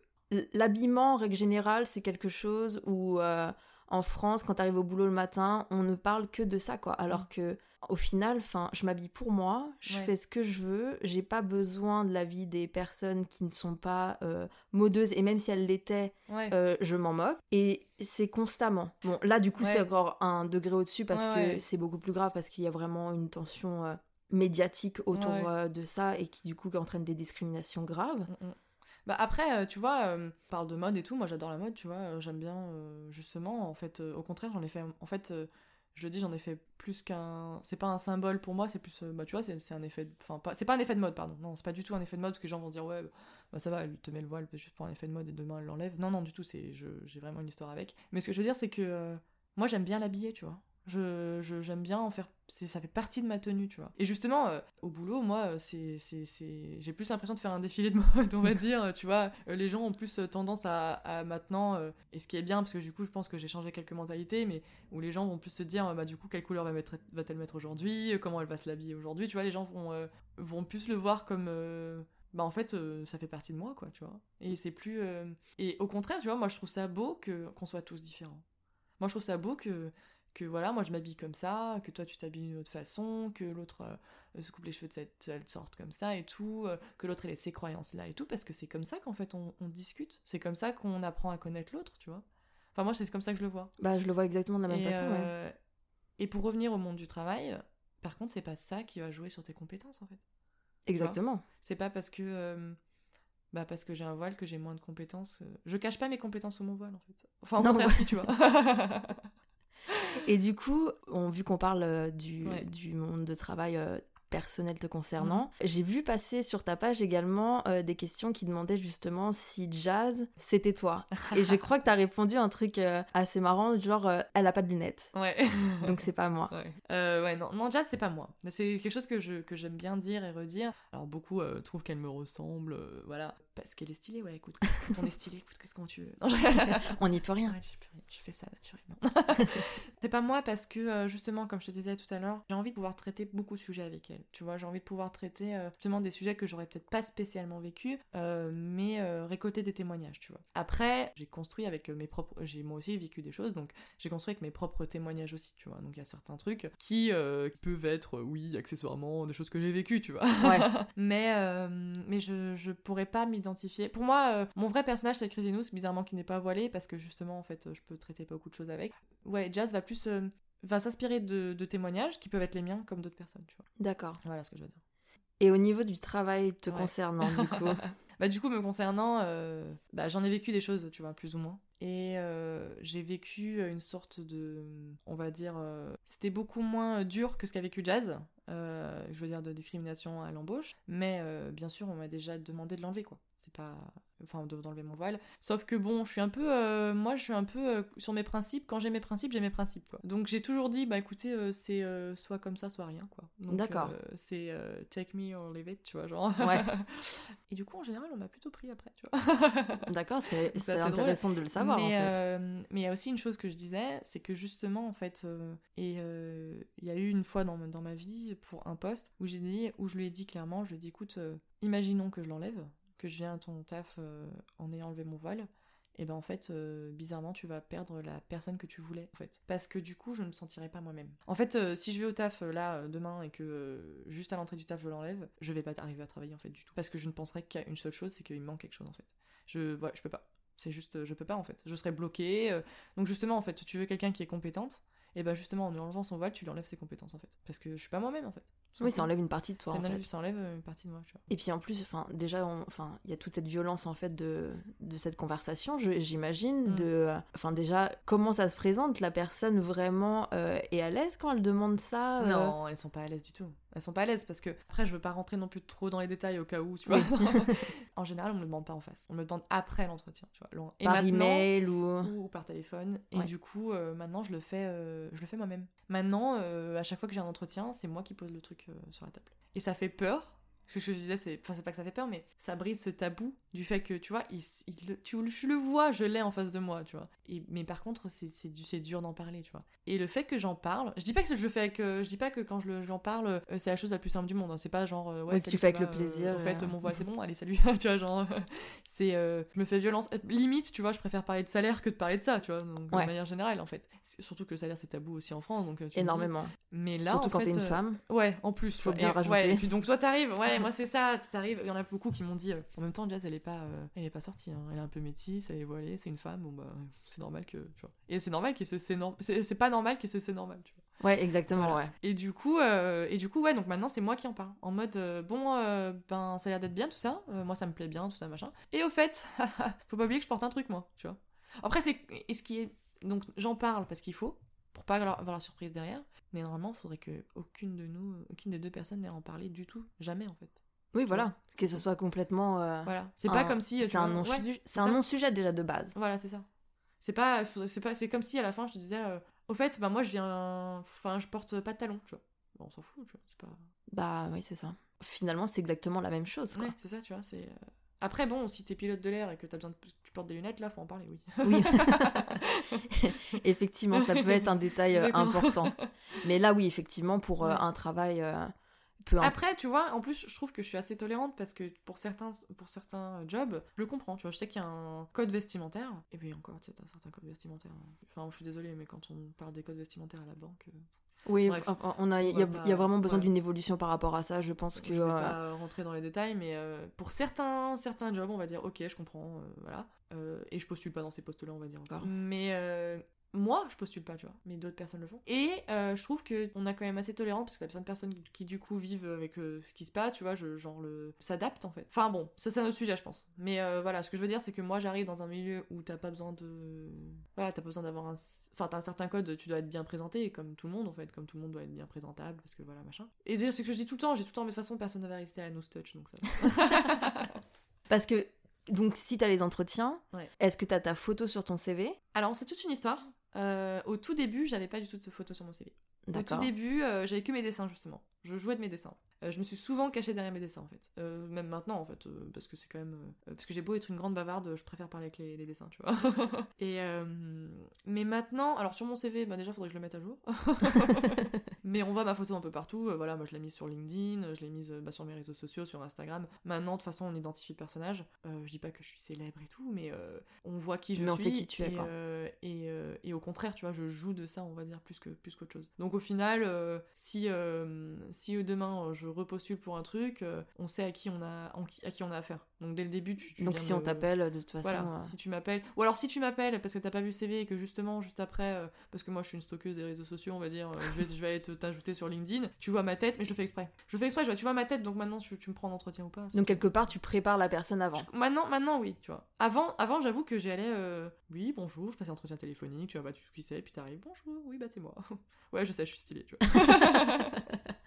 l'habillement, en règle générale, c'est quelque chose où euh, en France, quand t'arrives au boulot le matin, on ne parle que de ça, quoi. Alors que au final, enfin, je m'habille pour moi, je Ouais. fais ce que je veux, j'ai pas besoin de l'avis des personnes qui ne sont pas euh, modeuses, et même si elles l'étaient, Ouais. euh, je m'en moque. Et c'est constamment. Bon, là, du coup, Ouais. c'est encore un degré au-dessus parce que c'est beaucoup plus grave parce qu'il y a vraiment une tension euh, médiatique autour de ça et qui, du coup, entraîne des discriminations graves. Mm, mm. Bah après, euh, tu vois, euh, parle de mode et tout, moi j'adore la mode, tu vois, euh, j'aime bien, justement, en fait, au contraire, j'en ai fait, en fait, je dis, j'en ai fait plus qu'un, c'est pas un symbole pour moi, c'est plus, bah tu vois, c'est un effet, de- enfin, c'est pas un effet de mode, pardon, non, c'est pas du tout un effet de mode, parce que les gens vont se dire, ouais, bah ça va, elle te met le voile juste pour un effet de mode et demain elle l'enlève, non, non, du tout, c'est, je- j'ai vraiment une histoire avec, mais ce que je veux dire, c'est que, moi j'aime bien l'habiller, tu vois, je, j'aime bien en faire ça fait partie de ma tenue tu vois. Et justement euh, au boulot moi euh, c'est c'est c'est j'ai plus l'impression de faire un défilé de mode on va dire tu vois. Euh, les gens ont plus tendance à, à maintenant euh, et ce qui est bien parce que du coup je pense que j'ai changé quelques mentalités mais où les gens vont plus se dire bah du coup quelle couleur va mettre va-t-elle mettre aujourd'hui comment elle va se l'habiller aujourd'hui tu vois. Les gens vont euh, vont plus le voir comme bah en fait euh, ça fait partie de moi quoi tu vois. Et c'est plus euh, et au contraire tu vois moi je trouve ça beau que qu'on soit tous différents. Moi je trouve ça beau que que voilà, moi je m'habille comme ça, que toi tu t'habilles d'une autre façon, que l'autre euh, se coupe les cheveux de cette, sorte comme ça et tout, euh, que l'autre ait ses croyances là et tout, parce que c'est comme ça qu'en fait on, on discute, c'est comme ça qu'on apprend à connaître l'autre, tu vois. Enfin moi c'est comme ça que je le vois. Bah, je le vois exactement de la même Et, façon. ouais. euh, et pour revenir au monde du travail, par contre c'est pas ça qui va jouer sur tes compétences en fait. Exactement. C'est pas parce que. Bah parce que j'ai un voile, que j'ai moins de compétences. Je cache pas mes compétences sous mon voile en fait. Enfin, au Non, contraire, ouais. si tu vois. Et du coup, on, vu qu'on parle euh, du, Ouais. du monde de travail euh, personnel te concernant, j'ai vu passer sur ta page également euh, des questions qui demandaient justement si jazz, c'était toi. Et je crois que tu as répondu un truc euh, assez marrant, genre euh, elle a pas de lunettes, ouais. donc c'est pas moi. Ouais. Ouais, non, non, jazz, c'est pas moi. C'est quelque chose que je que j'aime bien dire et redire. Alors, beaucoup trouvent qu'elle me ressemble, voilà. Parce qu'elle est stylée, ouais, écoute. Quand on est stylé, écoute, qu'est-ce que tu veux Non. On n'y peut rien. Ouais, je, peux rien, je fais ça naturellement. c'est pas moi parce que, euh, justement, comme je te disais tout à l'heure, j'ai envie de pouvoir traiter beaucoup de sujets avec elle. Tu vois, j'ai envie de pouvoir traiter euh, justement des sujets que j'aurais peut-être pas spécialement vécu, euh, mais euh, récolter des témoignages, tu vois. Après, j'ai construit avec mes propres. J'ai moi aussi vécu des choses, donc j'ai construit avec mes propres témoignages aussi, tu vois. Donc il y a certains trucs qui peuvent être, oui, accessoirement, des choses que j'ai vécues, tu vois. Ouais. mais mais je, je pourrais pas m'identifier. Pour moi, euh, mon vrai personnage, c'est Crisinus, bizarrement qui n'est pas voilé, parce que justement, en fait, je peux traiter beaucoup de choses avec. Ouais, Jazz va plus. euh, va s'inspirer de, de témoignages qui peuvent être les miens comme d'autres personnes, tu vois. D'accord. Voilà ce que je veux dire. Et au niveau du travail te Ouais. concernant, du coup, Bah du coup me concernant, euh, bah, j'en ai vécu des choses, tu vois, plus ou moins. Et euh, j'ai vécu une sorte de, on va dire, euh, c'était beaucoup moins dur que ce qu'a vécu Jazz, euh, je veux dire de discrimination à l'embauche. Mais euh, bien sûr, on m'a déjà demandé de l'enlever, quoi. Pas, enfin, de- d'enlever mon voile. Sauf que bon, je suis un peu, euh, moi, je suis un peu euh, sur mes principes. Quand j'ai mes principes, j'ai mes principes, quoi. Donc j'ai toujours dit, bah écoutez, euh, c'est soit comme ça, soit rien, quoi. D'accord. c'est take me or leave it, tu vois, genre. Ouais. Et du coup, en général, on m'a plutôt pris après, tu vois. d'accord, c'est assez intéressant de le savoir mais, en fait. mais il y a aussi une chose que je disais, c'est que justement, en fait, et il y a eu une fois dans, dans ma vie, pour un poste, où j'ai dit, où je lui ai dit clairement, je lui ai dit, écoute, imaginons que je l'enlève, que je viens à ton taf euh, en ayant enlevé mon voile, et ben en fait, euh, bizarrement, tu vas perdre la personne que tu voulais, en fait. Parce que du coup, je ne me sentirai pas moi-même. En fait, euh, si je vais au taf là demain et que juste à l'entrée du taf je l'enlève, je vais pas arriver à travailler en fait du tout. Parce que je ne penserai qu'à une seule chose, c'est qu'il me manque quelque chose en fait. Je, voilà, je peux pas. C'est juste, je peux pas en fait. Je serais bloquée. Donc justement, en fait, tu veux quelqu'un qui est compétente, et ben justement, en lui enlevant son voile, tu lui enlèves ses compétences en fait. Parce que je suis pas moi-même en fait. Oui, ça enlève une partie de toi Ça en enlève, fait. ça enlève une partie de moi, tu vois. Et puis en plus, enfin, déjà, enfin, il y a toute cette violence en fait de, de cette conversation, j'imagine. Mm. De, euh, enfin, déjà, comment ça se présente La personne vraiment euh, est à l'aise quand elle demande ça euh, Non, elles sont pas à l'aise du tout. Elles sont pas à l'aise parce que après je veux pas rentrer non plus trop dans les détails au cas où, tu vois. en général, on me le demande pas en face. On me le demande après l'entretien, tu vois. Et Par email ou. ou, ou par téléphone. Et du coup, euh, maintenant, je le fais, euh, je le fais moi-même. Maintenant, euh, à chaque fois que j'ai un entretien, c'est moi qui pose le truc euh, sur la table. Et ça fait peur. Ce que je disais, c'est, enfin, c'est pas que ça fait peur, mais ça brise ce tabou du fait que, tu vois, il, il tu, je le vois, je l'ai en face de moi, tu vois. Et, mais par contre, c'est, c'est, du- c'est dur d'en parler, tu vois. Et le fait que j'en parle, je dis pas que je le fais avec, euh, je dis pas que quand je, le, je l'en parle, euh, c'est la chose la plus simple du monde. hein. C'est pas genre, euh, ouais, que tu fais avec le plaisir, euh, au fait, mon voile, c'est bon, allez, salut. tu vois, genre, c'est, euh, je me fais violence. Limite, tu vois, je préfère parler de salaire que de parler de ça, tu vois. Donc, Ouais. de manière générale, en fait. Surtout que le salaire, c'est tabou aussi en France, donc tu me dis. Énormément. Mais là, Surtout en quand t'es une femme. Ouais, en plus. Faut bien et, rajouter. ouais, et puis donc toi t'arrives, ouais, moi c'est ça, tu t'arrives. Il y en a beaucoup qui m'ont dit. euh, en même temps, Jazz, elle est pas, euh, elle est pas sortie. hein. Elle est un peu métisse, elle est voilée, c'est une femme. Bon bah, c'est normal que. Tu vois. Et c'est normal qu'elle se c'est norm- c'est pas normal qu'elle se c'est normal. Tu vois. Ouais, exactement, Voilà. ouais. Et du coup, euh, et du coup, ouais, donc maintenant c'est moi qui en parle. En mode, euh, bon, euh, ben ça a l'air d'être bien tout ça. moi ça me plaît bien, tout ça machin. Et au fait, faut pas oublier que je porte un truc moi, tu vois. Après c'est, et ce qui est, donc j'en parle parce qu'il faut, pour pas avoir la surprise derrière. Mais normalement, il faudrait que aucune de nous, aucune des deux personnes n'ait en parler du tout, jamais en fait. Oui, voilà. Que ce soit complètement. euh, Voilà, c'est pas comme si. tu C'est un non-sujet ouais, c'est un ça. non-sujet déjà de base. Voilà, c'est ça. C'est pas, faudrait- c'est pas, c'est comme si à la fin je te disais, euh, au fait, bah moi je viens, enfin je porte pas de talons, tu vois. Bon, on s'en fout, tu vois. C'est pas. Bah oui, c'est ça. Finalement, c'est exactement la même chose. Quoi. Ouais, c'est ça, tu vois. C'est. euh, Après, bon, si t'es pilote de l'air et que t'as besoin de... portes des lunettes, là, faut en parler, oui. Oui. effectivement, ça peut être un détail euh, important. Mais là, oui, effectivement, pour euh, un travail euh, peu Après, tu vois, en plus, je trouve que je suis assez tolérante parce que pour certains, pour certains jobs, je le comprends, tu vois. Je sais qu'il y a un code vestimentaire. Et puis encore, tu sais, t'as un certain code vestimentaire. Enfin, je suis désolée, mais quand on parle des codes vestimentaires à la banque, Oui, Bref. on a, il y, a- y pas- vraiment besoin voilà. d'une évolution par rapport à ça. Je pense que. je vais euh, pas rentrer dans les détails, mais euh, pour certains, certains jobs, on va dire, ok, je comprends, euh, voilà. Et je postule pas dans ces postes-là, on va dire encore. Mais euh, moi, je postule pas, tu vois, mais d'autres personnes le font. Et euh, je trouve que on a quand même assez tolérant parce que t'as besoin de personnes qui du coup vivent avec euh, ce qui se passe, tu vois, je, genre le s'adaptent en fait. Enfin bon, ça c'est un autre sujet, je pense. Mais euh, voilà, ce que je veux dire, c'est que moi j'arrive dans un milieu où t'as pas besoin de, voilà, t'as pas besoin d'avoir un, enfin t'as un certain code, tu dois être bien présenté, comme tout le monde en fait, comme tout le monde doit être bien présentable, parce que voilà machin. Et d'ailleurs, c'est ce que je dis tout le temps, j'ai tout le temps, mais de toute façon personne ne va rester à nos touch, donc ça. Parce que, donc, si t'as les entretiens, Ouais. est-ce que t'as ta photo sur ton CV Alors c'est toute une histoire. Euh, au tout début, j'avais pas du tout de photo sur mon CV. Au tout début, euh, j'avais que mes dessins justement. Je jouais de mes dessins. Euh, je me suis souvent cachée derrière mes dessins en fait. Euh, même maintenant en fait, euh, parce que c'est quand même. parce que j'ai beau être une grande bavarde, je préfère parler avec les, les dessins, tu vois. Et mais maintenant, alors sur mon CV, bah déjà faudrait que je le mette à jour. mais on voit ma photo un peu partout. Voilà, moi je l'ai mise sur LinkedIn, je l'ai mise bah, sur mes réseaux sociaux, sur Instagram. Maintenant, de toute façon, on identifie le personnage. Je dis pas que je suis célèbre et tout, mais on voit qui je Mais on suis. sait qui tu es, et, quoi. et, et au contraire, tu vois, je joue de ça, on va dire, plus que plus qu'autre chose. Donc au final, si si demain euh, je repostule pour un truc, euh, on sait à qui on a à qui on a affaire. Donc dès le début, tu, tu Donc, si on t'appelle, de toute façon. voilà, euh, si tu m'appelles. Ou alors si tu m'appelles parce que t'as pas vu le CV et que justement, juste après, euh, parce que moi je suis une stockeuse des réseaux sociaux, on va dire, euh, je vais, je vais aller te- t'ajouter sur LinkedIn, tu vois ma tête, mais je le fais exprès. Je le fais exprès, je vois, tu vois ma tête, donc maintenant tu, tu me prends en entretien ou pas. Donc, quelque part, tu prépares la personne avant. Je- Maintenant, maintenant, oui, tu vois. Avant, avant j'avoue que j'y allais, euh, oui, bonjour, je passais un entretien téléphonique, tu vois, bah, tu sais qui c'est, puis t'arrives, bonjour, oui, bah, c'est moi. ouais, je sais, je suis stylée, tu vois.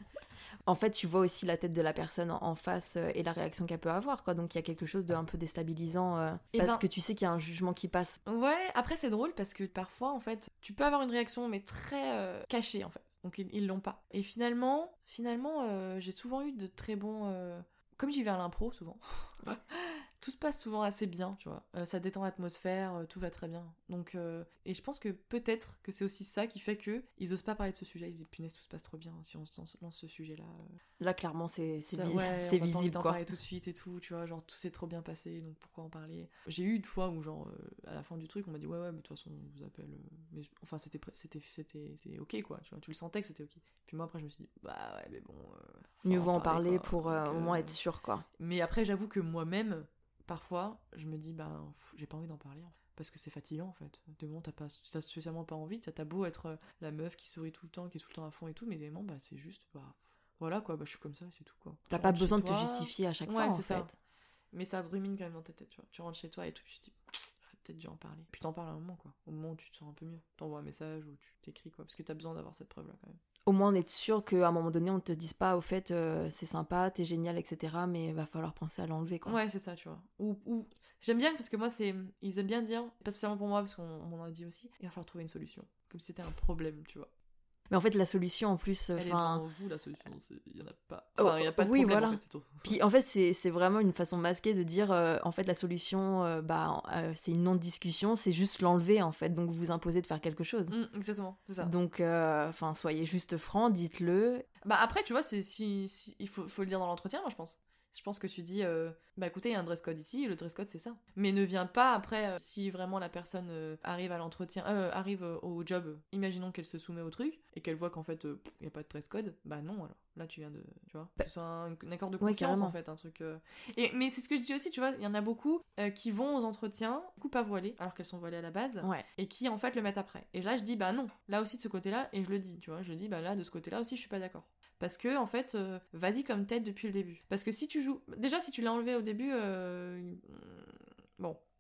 En fait, tu vois aussi la tête de la personne en en face euh, et la réaction qu'elle peut avoir, quoi. Donc, il y a quelque chose de un peu déstabilisant euh, parce ben- que tu sais qu'il y a un jugement qui passe. Ouais, après c'est drôle parce que parfois en fait, tu peux avoir une réaction mais très euh, cachée en fait. Donc ils l'ont pas. Et finalement, finalement, j'ai souvent eu de très bons. Comme j'y vais à l'impro souvent, tout se passe souvent assez bien, tu vois. Euh, ça détend l'atmosphère, euh, tout va très bien. Donc, euh, et je pense que peut-être que c'est aussi ça qui fait que ils osent pas parler de ce sujet. Ils se disent punaise, tout se passe trop bien si on lance- ce sujet-là. Là, clairement, c'est c'est ouais, visible, quoi. parler tout de suite et tout, tu vois, genre tout s'est trop bien passé, donc pourquoi en parler? J'ai eu une fois où, genre, à la fin du truc, on m'a dit, ouais, ouais, mais de toute façon, on vous appelle. mais enfin, c'était c'était c'était ok, quoi, tu vois, tu le sentais que c'était ok. Puis moi, après, je me suis dit, bah ouais, mais bon. Mieux vaut en parler pour Donc, au moins être sûr, quoi. Mais après, j'avoue que moi-même, parfois, je me dis, pff, j'ai pas envie d'en parler, en fait. Parce que c'est fatigant en fait. De moment, t'as pas, t'as spécialement pas envie. T'as t'as beau être euh, la meuf qui sourit tout le temps, qui est tout le temps à fond et tout, mais des moments, bah, c'est juste, bah, voilà quoi, bah, je suis comme ça, et c'est tout quoi. T'as pas besoin de te justifier à chaque Ouais, fois, en c'est fait. ça. Mais ça te rumine quand même dans ta tête, tu vois. Tu rentres chez toi et tout, tu te dis, j'aurais peut-être dû en parler. Puis t'en parles à un moment, quoi. Au moment où tu te sens un peu mieux. T'envoies un message ou tu t'écris, quoi. Parce que t'as besoin d'avoir cette preuve-là, quand même. Au moins, on est sûr qu'à un moment donné, on te dise pas, au fait, euh, c'est sympa, t'es génial, etc. Mais va falloir penser à l'enlever, quoi. Ouais, c'est ça, tu vois. Ou, ou... j'aime bien parce que moi, c'est. Ils aiment bien dire, pas spécialement pour moi, parce qu'on on m'en a dit aussi, il va falloir trouver une solution. Comme si c'était un problème, tu vois. Mais en fait, la solution, en plus, euh, Elle est vous, la solution. Il y en a pas. Oh, Enfin, il a pas de oui, problème, voilà. en fait, c'est tout. Puis en fait, c'est vraiment une façon masquée de dire, euh, en fait, la solution, euh, bah, euh, c'est une non-discussion, c'est juste l'enlever, en fait. Donc, vous vous imposez de faire quelque chose. Mm, exactement, c'est ça. Donc, enfin, soyez juste franc, dites-le. Bah après, tu vois, c'est si, si- il faut, faut le dire dans l'entretien, moi je pense. Je pense que tu dis, euh, bah écoutez, il y a un dress code ici, le dress code c'est ça. Mais ne viens pas après, euh, si vraiment la personne euh, arrive à l'entretien, arrive au job, imaginons qu'elle se soumet au truc et qu'elle voit qu'en fait il n'y a pas de dress code, bah non alors. Là tu viens de, tu vois, que ce soit un, un accord de confiance en fait, un truc. Et mais c'est ce que je dis aussi, tu vois, il y en a beaucoup qui vont aux entretiens, beaucoup pas voilées, alors qu'elles sont voilées à la base Ouais. et qui en fait le mettent après. Et là je dis bah non, là aussi de ce côté-là, et je le dis, tu vois, je le dis bah là de ce côté-là aussi je suis pas d'accord. Parce que en fait, euh, vas-y comme tête depuis le début. Parce que si tu joues, déjà si tu l'as enlevé au début, euh,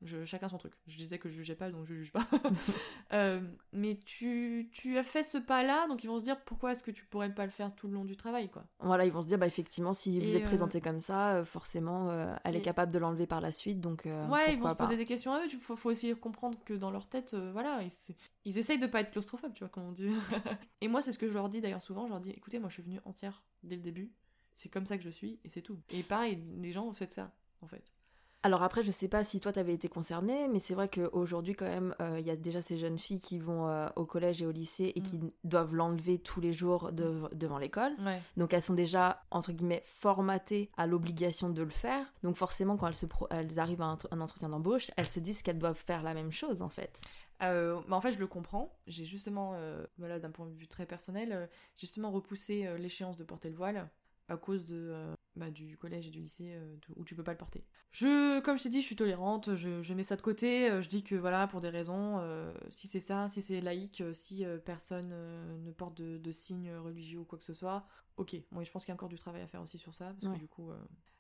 je- chacun son truc. Je disais que je jugeais pas, donc je juge pas. Euh, mais tu, tu as fait ce pas-là, donc ils vont se dire pourquoi est-ce que tu pourrais pas le faire tout le long du travail, quoi? Voilà, ils vont se dire, bah effectivement, si vous êtes euh, présenté comme ça, euh, forcément, euh, elle est et- capable de l'enlever par la suite, donc ouais, ils vont se pas. poser des questions à eux. Il faut, faut aussi comprendre que dans leur tête, voilà, ils, ils essayent de pas être claustrophobes, tu vois, comme on dit. et moi, c'est ce que je leur dis d'ailleurs souvent. Je leur dis, écoutez, moi, je suis venue entière dès le début. C'est comme ça que je suis et c'est tout. Et pareil, les gens ont fait ça, en fait. Alors après, je sais pas si toi t'avais été concernée, mais c'est vrai qu'aujourd'hui quand même, euh, il y a déjà ces jeunes filles qui vont euh, au collège et au lycée et Mm. qui doivent l'enlever tous les jours de- devant l'école. Ouais. Donc elles sont déjà, entre guillemets, formatées à l'obligation de le faire. Donc forcément, quand elles, se pro- elles arrivent à un, un entretien d'embauche, elles se disent qu'elles doivent faire la même chose en fait. Euh, bah en fait, je le comprends. J'ai justement, euh, voilà, d'un point de vue très personnel, justement repoussé l'échéance de porter le voile à cause de, bah, du collège et du lycée euh, où tu peux pas le porter. Je, comme je t'ai dit, je suis tolérante, je, je, mets ça de côté, euh, je dis que voilà, pour des raisons, euh, si c'est ça, si c'est laïque, si personne ne porte de, de, signes religieux ou quoi que ce soit, ok. Moi, je pense qu'il y a encore du travail à faire aussi sur ça, parce que du coup,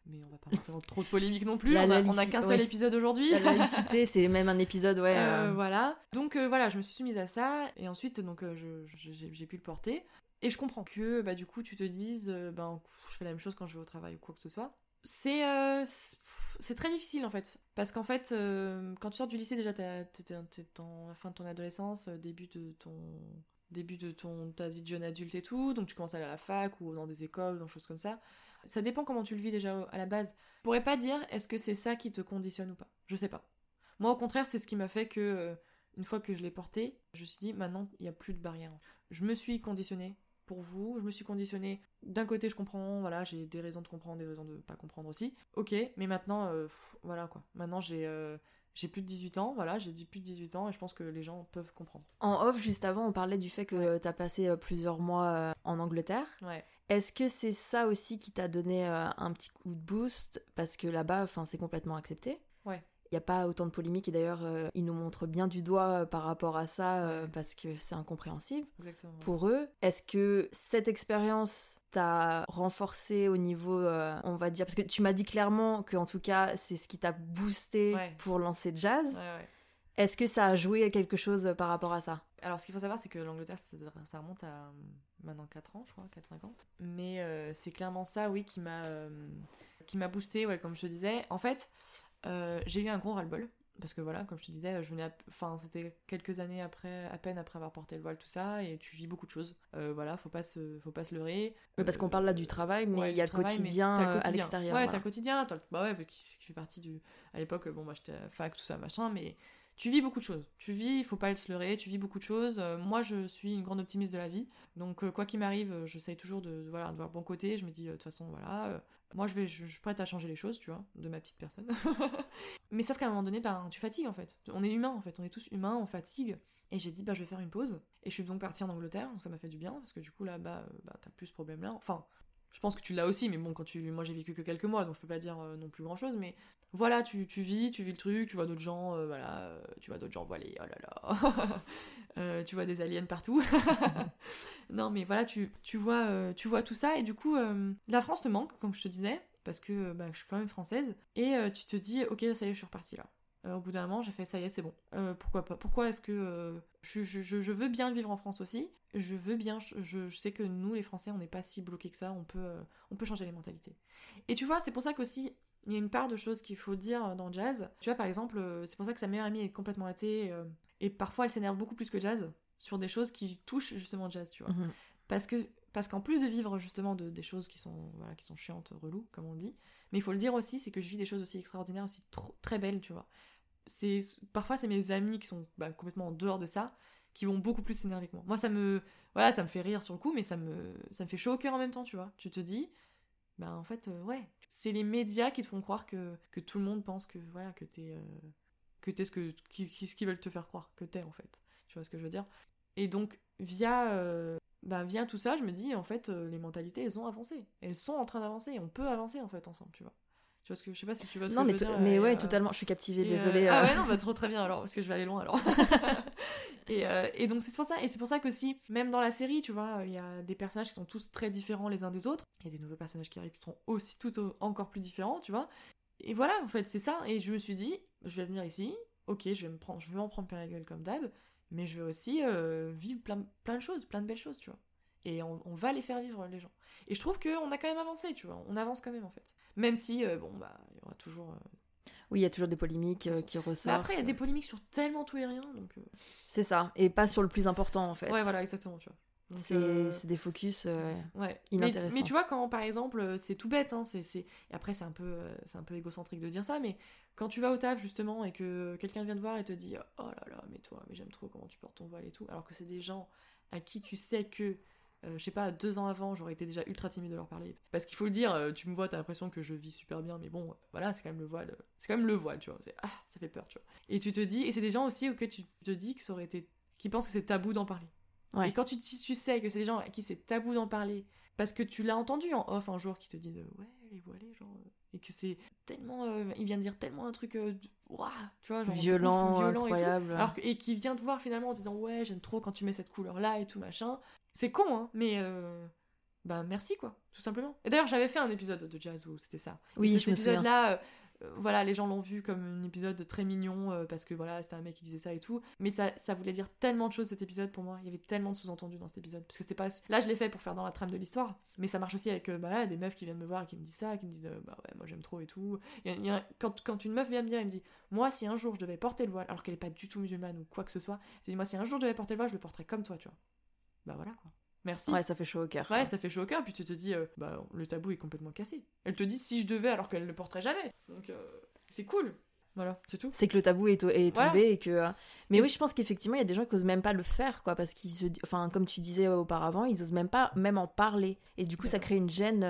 mais on va pas faire trop de polémique non plus. on, a, qu'un seul épisode aujourd'hui. La laïcité, c'est même un épisode, ouais. Voilà. Donc voilà, je me suis soumise à ça, et ensuite, donc, j'ai pu le porter. Et je comprends que bah, du coup tu te dises, euh, ben je fais la même chose quand je vais au travail ou quoi que ce soit. C'est euh, c'est très difficile en fait. Parce qu'en fait, euh, quand tu sors du lycée, déjà t'es la fin de ton adolescence, début de ton début de ton ta vie de jeune adulte et tout, donc tu commences à aller à la fac ou dans des écoles, dans des choses comme ça. Ça dépend comment tu le vis déjà à la base. Je pourrais pas dire est-ce que c'est ça qui te conditionne ou pas. Je sais pas. Moi au contraire, c'est ce qui m'a fait que une fois que je l'ai porté, je me suis dit maintenant il n'y a plus de barrière. Je me suis conditionnée pour vous. Je me suis conditionnée. D'un côté, je comprends, voilà, j'ai des raisons de comprendre, des raisons de pas comprendre aussi. Ok, mais maintenant, euh, voilà quoi. Maintenant, j'ai euh, j'ai plus de 18 ans, voilà, j'ai dit plus de 18 ans et je pense que les gens peuvent comprendre. En off, juste avant, on parlait du fait que tu as passé euh, plusieurs mois en Angleterre. Ouais. Est-ce que c'est ça aussi qui t'a donné un petit coup de boost? Parce que là-bas, enfin, c'est complètement accepté. Ouais. Il n'y a pas autant de polémiques et d'ailleurs, euh, ils nous montrent bien du doigt euh, par rapport à ça euh, parce que c'est incompréhensible pour eux. Est-ce que cette expérience t'a renforcé au niveau, on va dire, parce que tu m'as dit clairement que en tout cas, c'est ce qui t'a boosté pour lancer jazz. Est-ce que ça a joué quelque chose par rapport à ça? Alors, ce qu'il faut savoir, c'est que l'Angleterre, ça remonte à maintenant 4 ans, je crois, 4-5 ans. Mais c'est clairement ça, oui, qui m'a qui m'a boosté, ouais, comme je te disais. En fait, euh, j'ai eu un gros ras-le-bol parce que voilà, comme je te disais, je venais, enfin, c'était quelques années après, à peine après avoir porté le voile, tout ça, et tu vis beaucoup de choses. Euh, voilà, faut pas se, faut pas se leurrer. parce qu'on parle là du travail, mais il y a le, quotidien, à l'extérieur. Ouais, t'as le quotidien, bah ouais, qui, qui, fait partie du, à l'époque, bon, moi j'étais fac, tout ça, machin, mais tu vis beaucoup de choses. Tu vis, il faut pas se leurrer, tu vis beaucoup de choses. Euh, moi, je suis une grande optimiste de la vie. Donc, quoi qu'il m'arrive, j'essaye toujours de, voilà, voir le bon côté. Je me dis, de toute façon, voilà, moi, je, vais, je, suis prête à changer les choses, tu vois, de ma petite personne. Mais sauf qu'à un moment donné, ben, tu fatigues en fait. On est humain en fait, on est tous humains, on fatigue. Et j'ai dit, bah, je vais faire une pause. Et je suis donc partie en Angleterre, donc ça m'a fait du bien, parce que du coup, là-bas, bah, t'as plus ce problème-là. Enfin, je pense que tu l'as aussi, mais bon, quand tu, moi j'ai vécu que quelques mois, donc je peux pas dire euh, non plus grand chose, mais voilà, tu, tu, vis, tu vis le truc, tu vois d'autres gens, euh, voilà, euh, tu vois d'autres gens voilés, oh là là, tu vois des aliens partout. non, mais voilà, tu, tu, vois, tu vois tout ça, et du coup, la France te manque, comme je te disais, parce que bah, je suis quand même française, et tu te dis, ok, ça y est, je suis repartie là. Euh, au bout d'un moment, j'ai fait ça y est, c'est bon. Euh, pourquoi pas Pourquoi est-ce que euh, je, je, veux bien vivre en France aussi Je veux bien. Je, sais que nous, les Français, on n'est pas si bloqués que ça. On peut, on peut changer les mentalités. Et tu vois, c'est pour ça qu'aussi il y a une part de choses qu'il faut dire dans jazz. Tu vois, par exemple, c'est pour ça que sa meilleure amie est complètement athée et parfois elle s'énerve beaucoup plus que jazz sur des choses qui touchent justement jazz, tu vois. Mhm. Parce que parce qu'en plus de vivre justement de, des choses qui sont voilà qui sont chiantes, reloues comme on dit, mais il faut le dire aussi, c'est que je vis des choses aussi extraordinaires, aussi trop, très belles, tu vois c'est parfois c'est mes amis qui sont bah, complètement en dehors de ça qui vont beaucoup plus s'énerver que moi. Moi ça me voilà, ça me fait rire sur le coup mais ça me ça me fait chaud au cœur en même temps, tu vois. Tu te dis bah en fait euh, ouais, c'est les médias qui te font croire que, que tout le monde pense que voilà que t'es euh, que t'es ce que qui, ce qu'ils veulent te faire croire que t'es en fait. Tu vois ce que je veux dire? Et donc via euh, bah, via tout ça, je me dis en fait les mentalités elles ont avancé. Elles sont en train d'avancer, on peut avancer en fait ensemble, tu vois. Tu vois ce que je sais pas si tu vois ce non, que mais je veux dire. Mais ouais, totalement. Je suis captivée. Désolée. Ah ouais, non, bah, trop très bien alors parce que je vais aller loin alors. et, euh, et, donc c'est pour ça. Et c'est pour ça qu'aussi, même dans la série, tu vois, il y a des personnages qui sont tous très différents les uns des autres. Il y a des nouveaux personnages qui arrivent qui sont aussi tout encore plus différents, tu vois. Et voilà, en fait, c'est ça. Et je me suis dit, je vais venir ici. Ok, je vais me prendre, je vais m'en prendre plein la gueule comme d'hab, mais je vais aussi euh, vivre plein, plein de choses, plein de belles choses, tu vois. Et on, on, va les faire vivre les gens. Et je trouve qu'on a quand même avancé, tu vois. On avance quand même en fait. Même si, euh, bon, bah, il y aura toujours. Euh, oui, il y a toujours des polémiques euh, qui ressortent. Mais après, il y a des polémiques sur tellement tout et rien, donc. C'est ça, et pas sur le plus important en fait. Ouais, voilà, exactement, tu vois. C'est des focus ouais. inintéressants. Mais, tu vois, quand par exemple, c'est tout bête, hein, c'est, après c'est un, peu, c'est un peu égocentrique de dire ça, mais quand tu vas au taf justement et que quelqu'un vient te voir et te dit Oh là là, mais toi, mais j'aime trop comment tu portes ton voile et tout, alors que c'est des gens à qui tu sais que euh, je sais pas, deux ans avant, j'aurais été déjà ultra timide de leur parler. Parce qu'il faut le dire, euh, tu me vois, t'as l'impression que je vis super bien, mais bon, voilà, c'est quand même le voile. C'est quand même le voile, tu vois. Ah, ça fait peur, tu vois. Et tu te dis, et c'est des gens aussi auxquels tu te dis que ça aurait été. qui pensent que c'est tabou d'en parler. Et quand tu, tu sais que c'est des gens à qui c'est tabou d'en parler, parce que tu l'as entendu en off un jour qui te disent euh, ouais les voilés genre euh, et que c'est tellement euh, il vient de dire tellement un truc euh, ouah, tu vois genre Violent, ouf, violent et tout. incroyable. Alors que- et qui vient te voir finalement en disant ouais j'aime trop quand tu mets cette couleur là et tout machin c'est con hein mais euh, bah merci quoi tout simplement et d'ailleurs j'avais fait un épisode de jazz où c'était ça Et Oui, cet je me souviens. épisode là voilà les gens l'ont vu comme un épisode très mignon euh, parce que voilà c'était un mec qui disait ça et tout. Mais ça, ça voulait dire tellement de choses cet épisode pour moi. Il y avait tellement de sous-entendus dans cet épisode. Parce que c'était pas là je l'ai fait pour faire dans la trame de l'histoire. Mais ça marche aussi avec euh, bah là, des meufs qui viennent me voir et qui me disent ça qui me disent euh, bah ouais moi j'aime trop et tout. Quand, quand une meuf vient me dire elle me dit moi si un jour je devais porter le voile alors qu'elle est pas du tout musulmane ou quoi que ce soit je dis moi si un jour je devais porter le voile je le porterais comme toi tu vois. Bah voilà quoi merci Ouais, ça fait chaud au cœur. Ouais, ça fait chaud au cœur, puis tu te dis, euh, bah, le tabou est complètement cassé. Elle te dit si je devais alors qu'elle ne le porterait jamais. Donc, euh, c'est cool. Voilà, c'est tout. C'est que le tabou est, est Voilà. tombé et que. euh, Mais oui, je pense qu'effectivement, il y a des gens qui osent même pas le faire, quoi, parce qu'ils se, enfin, comme tu disais auparavant, ils osent même pas, même en parler, et du coup, ça crée une gêne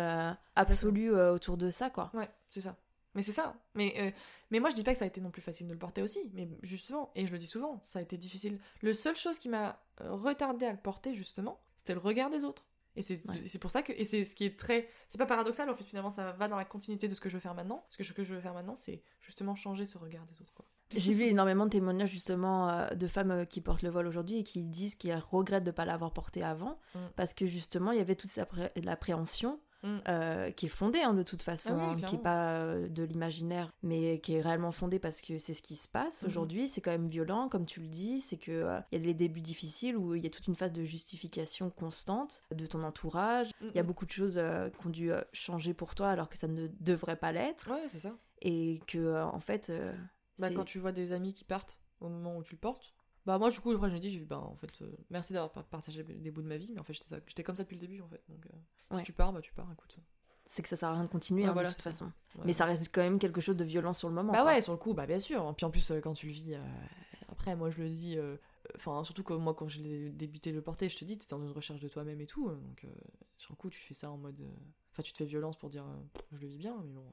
absolue autour de ça, quoi. Ouais, c'est ça. Mais c'est ça. Mais, euh, mais moi, je dis pas que ça a été non plus facile de le porter aussi. Mais justement, et je le dis souvent, ça a été difficile. Le seule chose qui m'a retardé à le porter, justement, c'était le regard des autres. Et c'est Ouais. pour ça que. Et c'est ce qui est très. C'est pas paradoxal, en fait, finalement, ça va dans la continuité de ce que je veux faire maintenant. Parce que ce que je veux faire maintenant, c'est justement changer ce regard des autres, quoi. J'ai vu énormément de témoignages justement euh, de femmes euh, qui portent le voile aujourd'hui et qui disent qu'elles regrettent de ne pas l'avoir porté avant Mm. parce que justement il y avait toute cette appré- l'appréhension Mm. euh, qui est fondée hein, de toute façon, Ah oui, hein, qui clairement. est pas euh, de l'imaginaire mais qui est réellement fondée parce que c'est ce qui se passe Mhm. aujourd'hui. C'est quand même violent comme tu le dis, c'est que euh, il y a les débuts difficiles où il y a toute une phase de justification constante de ton entourage. Il y a Mm, mm. beaucoup de choses euh, qui ont dû changer pour toi alors que ça ne devrait pas l'être Ouais, c'est ça. et que en fait Bah, quand tu vois des amis qui partent au moment où tu le portes. Bah, moi, du coup, après, je me dis, j'ai- bah, en fait, euh, merci d'avoir par- partagé des bouts de ma vie, mais en fait, j'étais comme ça depuis le début, en fait. Donc, euh, Ouais. si tu pars, bah, tu pars, écoute. c'est que ça sert à rien de continuer Ouais, hein, voilà, de toute façon. Ouais. Mais ça reste quand même quelque chose de violent sur le moment. Bah quoi. ouais, sur le coup, bah bien sûr. Puis en plus, euh, quand tu le vis, après, moi je le dis, enfin, surtout que moi, quand je l'ai débuté le porter, je te dis, t'es dans une recherche de toi-même et tout. Donc, sur le coup, tu fais ça en mode. Enfin, tu te fais violence pour dire, je le vis bien, mais bon,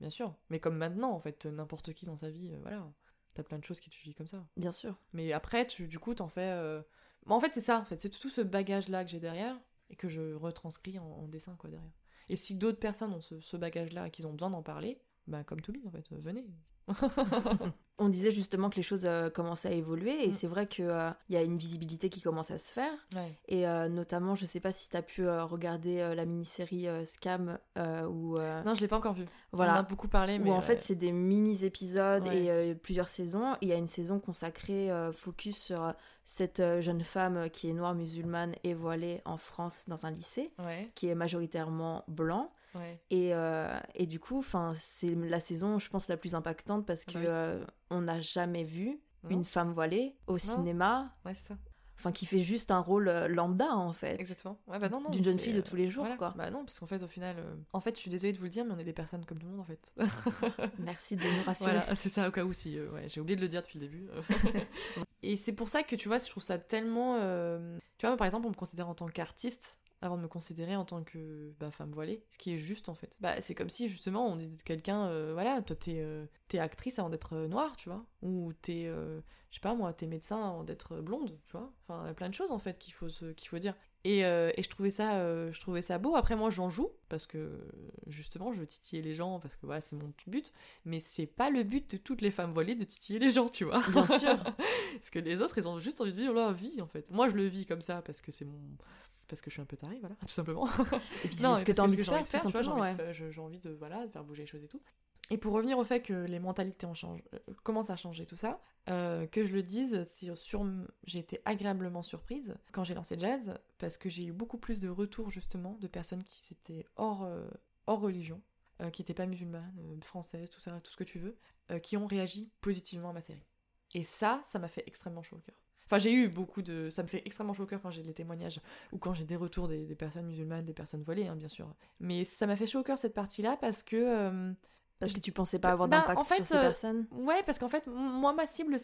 bien sûr. Mais comme maintenant, en fait, n'importe qui dans sa vie, voilà, t'as plein de choses qui tu vis comme ça. Bien sûr. Mais après, tu, du coup, t'en fais. euh, en fait, c'est ça, en fait. C'est tout ce bagage-là que j'ai derrière et que je retranscris en, en dessin, quoi, derrière. Et si d'autres personnes ont ce, ce bagage-là et qu'ils ont besoin d'en parler, bah, comme to be, en fait, euh, venez. On disait justement que les choses euh, commençaient à évoluer et Mm. c'est vrai qu'il y a une visibilité qui commence à se faire. Ouais. Et euh, notamment, je sais pas si tu as pu euh, regarder euh, la mini-série euh, Scam euh, euh, Non, je l'ai pas encore vu. On en voilà, a beaucoup parlé, mais. où en ouais. fait c'est des mini-épisodes Ouais. et euh, plusieurs saisons. Il y a une saison consacrée euh, focus sur euh, cette euh, jeune femme euh, qui est noire musulmane et voilée en France dans un lycée, qui est majoritairement blanc. Ouais. Et, euh, et du coup, c'est la saison, je pense, la plus impactante parce que Bah oui. euh, on n'a jamais vu Non. une femme voilée au cinéma, Ouais, c'est ça. enfin, qui fait juste un rôle euh, lambda en fait, Exactement. Ouais, bah non, non. d'une jeune fille de tous les jours, voilà. quoi. Bah non, parce qu'en fait, au final. euh, En fait, je suis désolée de vous le dire, mais on est des personnes comme tout le monde, en fait. Merci de nous rassurer. Voilà, c'est ça au cas où si. ouais, j'ai oublié de le dire depuis le début. et c'est pour ça que tu vois, je trouve ça tellement. Tu vois, moi, par exemple, on me considère en tant qu'artiste avant de me considérer en tant que bah, femme voilée, ce qui est juste en fait. Bah, c'est comme si justement on disait de quelqu'un, euh, voilà, toi t'es euh, actrice avant d'être euh, noire, tu vois, ou t'es, euh, je sais pas moi, t'es médecin avant d'être blonde, tu vois. Enfin, il y a plein de choses en fait qu'il faut, qu'il faut dire. Et, euh, et je trouvais ça, euh, je trouvais ça beau. Après moi j'en joue parce que justement je veux titiller les gens parce que voilà c'est mon but. Mais c'est pas le but de toutes les femmes voilées de titiller les gens, tu vois. Bien sûr. parce que les autres ils ont juste envie de vivre leur vie en fait. Moi je le vis comme ça parce que c'est mon parce que je suis un peu tarée, voilà, tout simplement. Et puis c'est Non, ce que parce tu as envie de faire, tout simplement. j'ai envie de, voilà, de faire bouger les choses et tout. Et pour revenir au fait que les mentalités ont changé, euh, commencent à changer, tout ça, euh, que je le dise, sur, sur- j'ai été agréablement surprise quand j'ai lancé Jazz, parce que j'ai eu beaucoup plus de retours justement de personnes qui étaient hors, euh, hors religion, euh, qui n'étaient pas musulmanes, françaises, tout ça, tout ce que tu veux, qui ont réagi positivement à ma série. Et ça, ça m'a fait extrêmement chaud au cœur. Enfin, j'ai eu beaucoup de. Ça me fait extrêmement chaud au cœur quand j'ai des témoignages ou quand j'ai des retours des, des personnes musulmanes, des personnes voilées, hein, bien sûr. Mais ça m'a fait chaud au cœur cette partie-là parce que. euh, Parce que tu pensais pas avoir Bah, d'impact en fait, sur ces euh, personnes. Ouais, parce qu'en fait, moi, ma cible,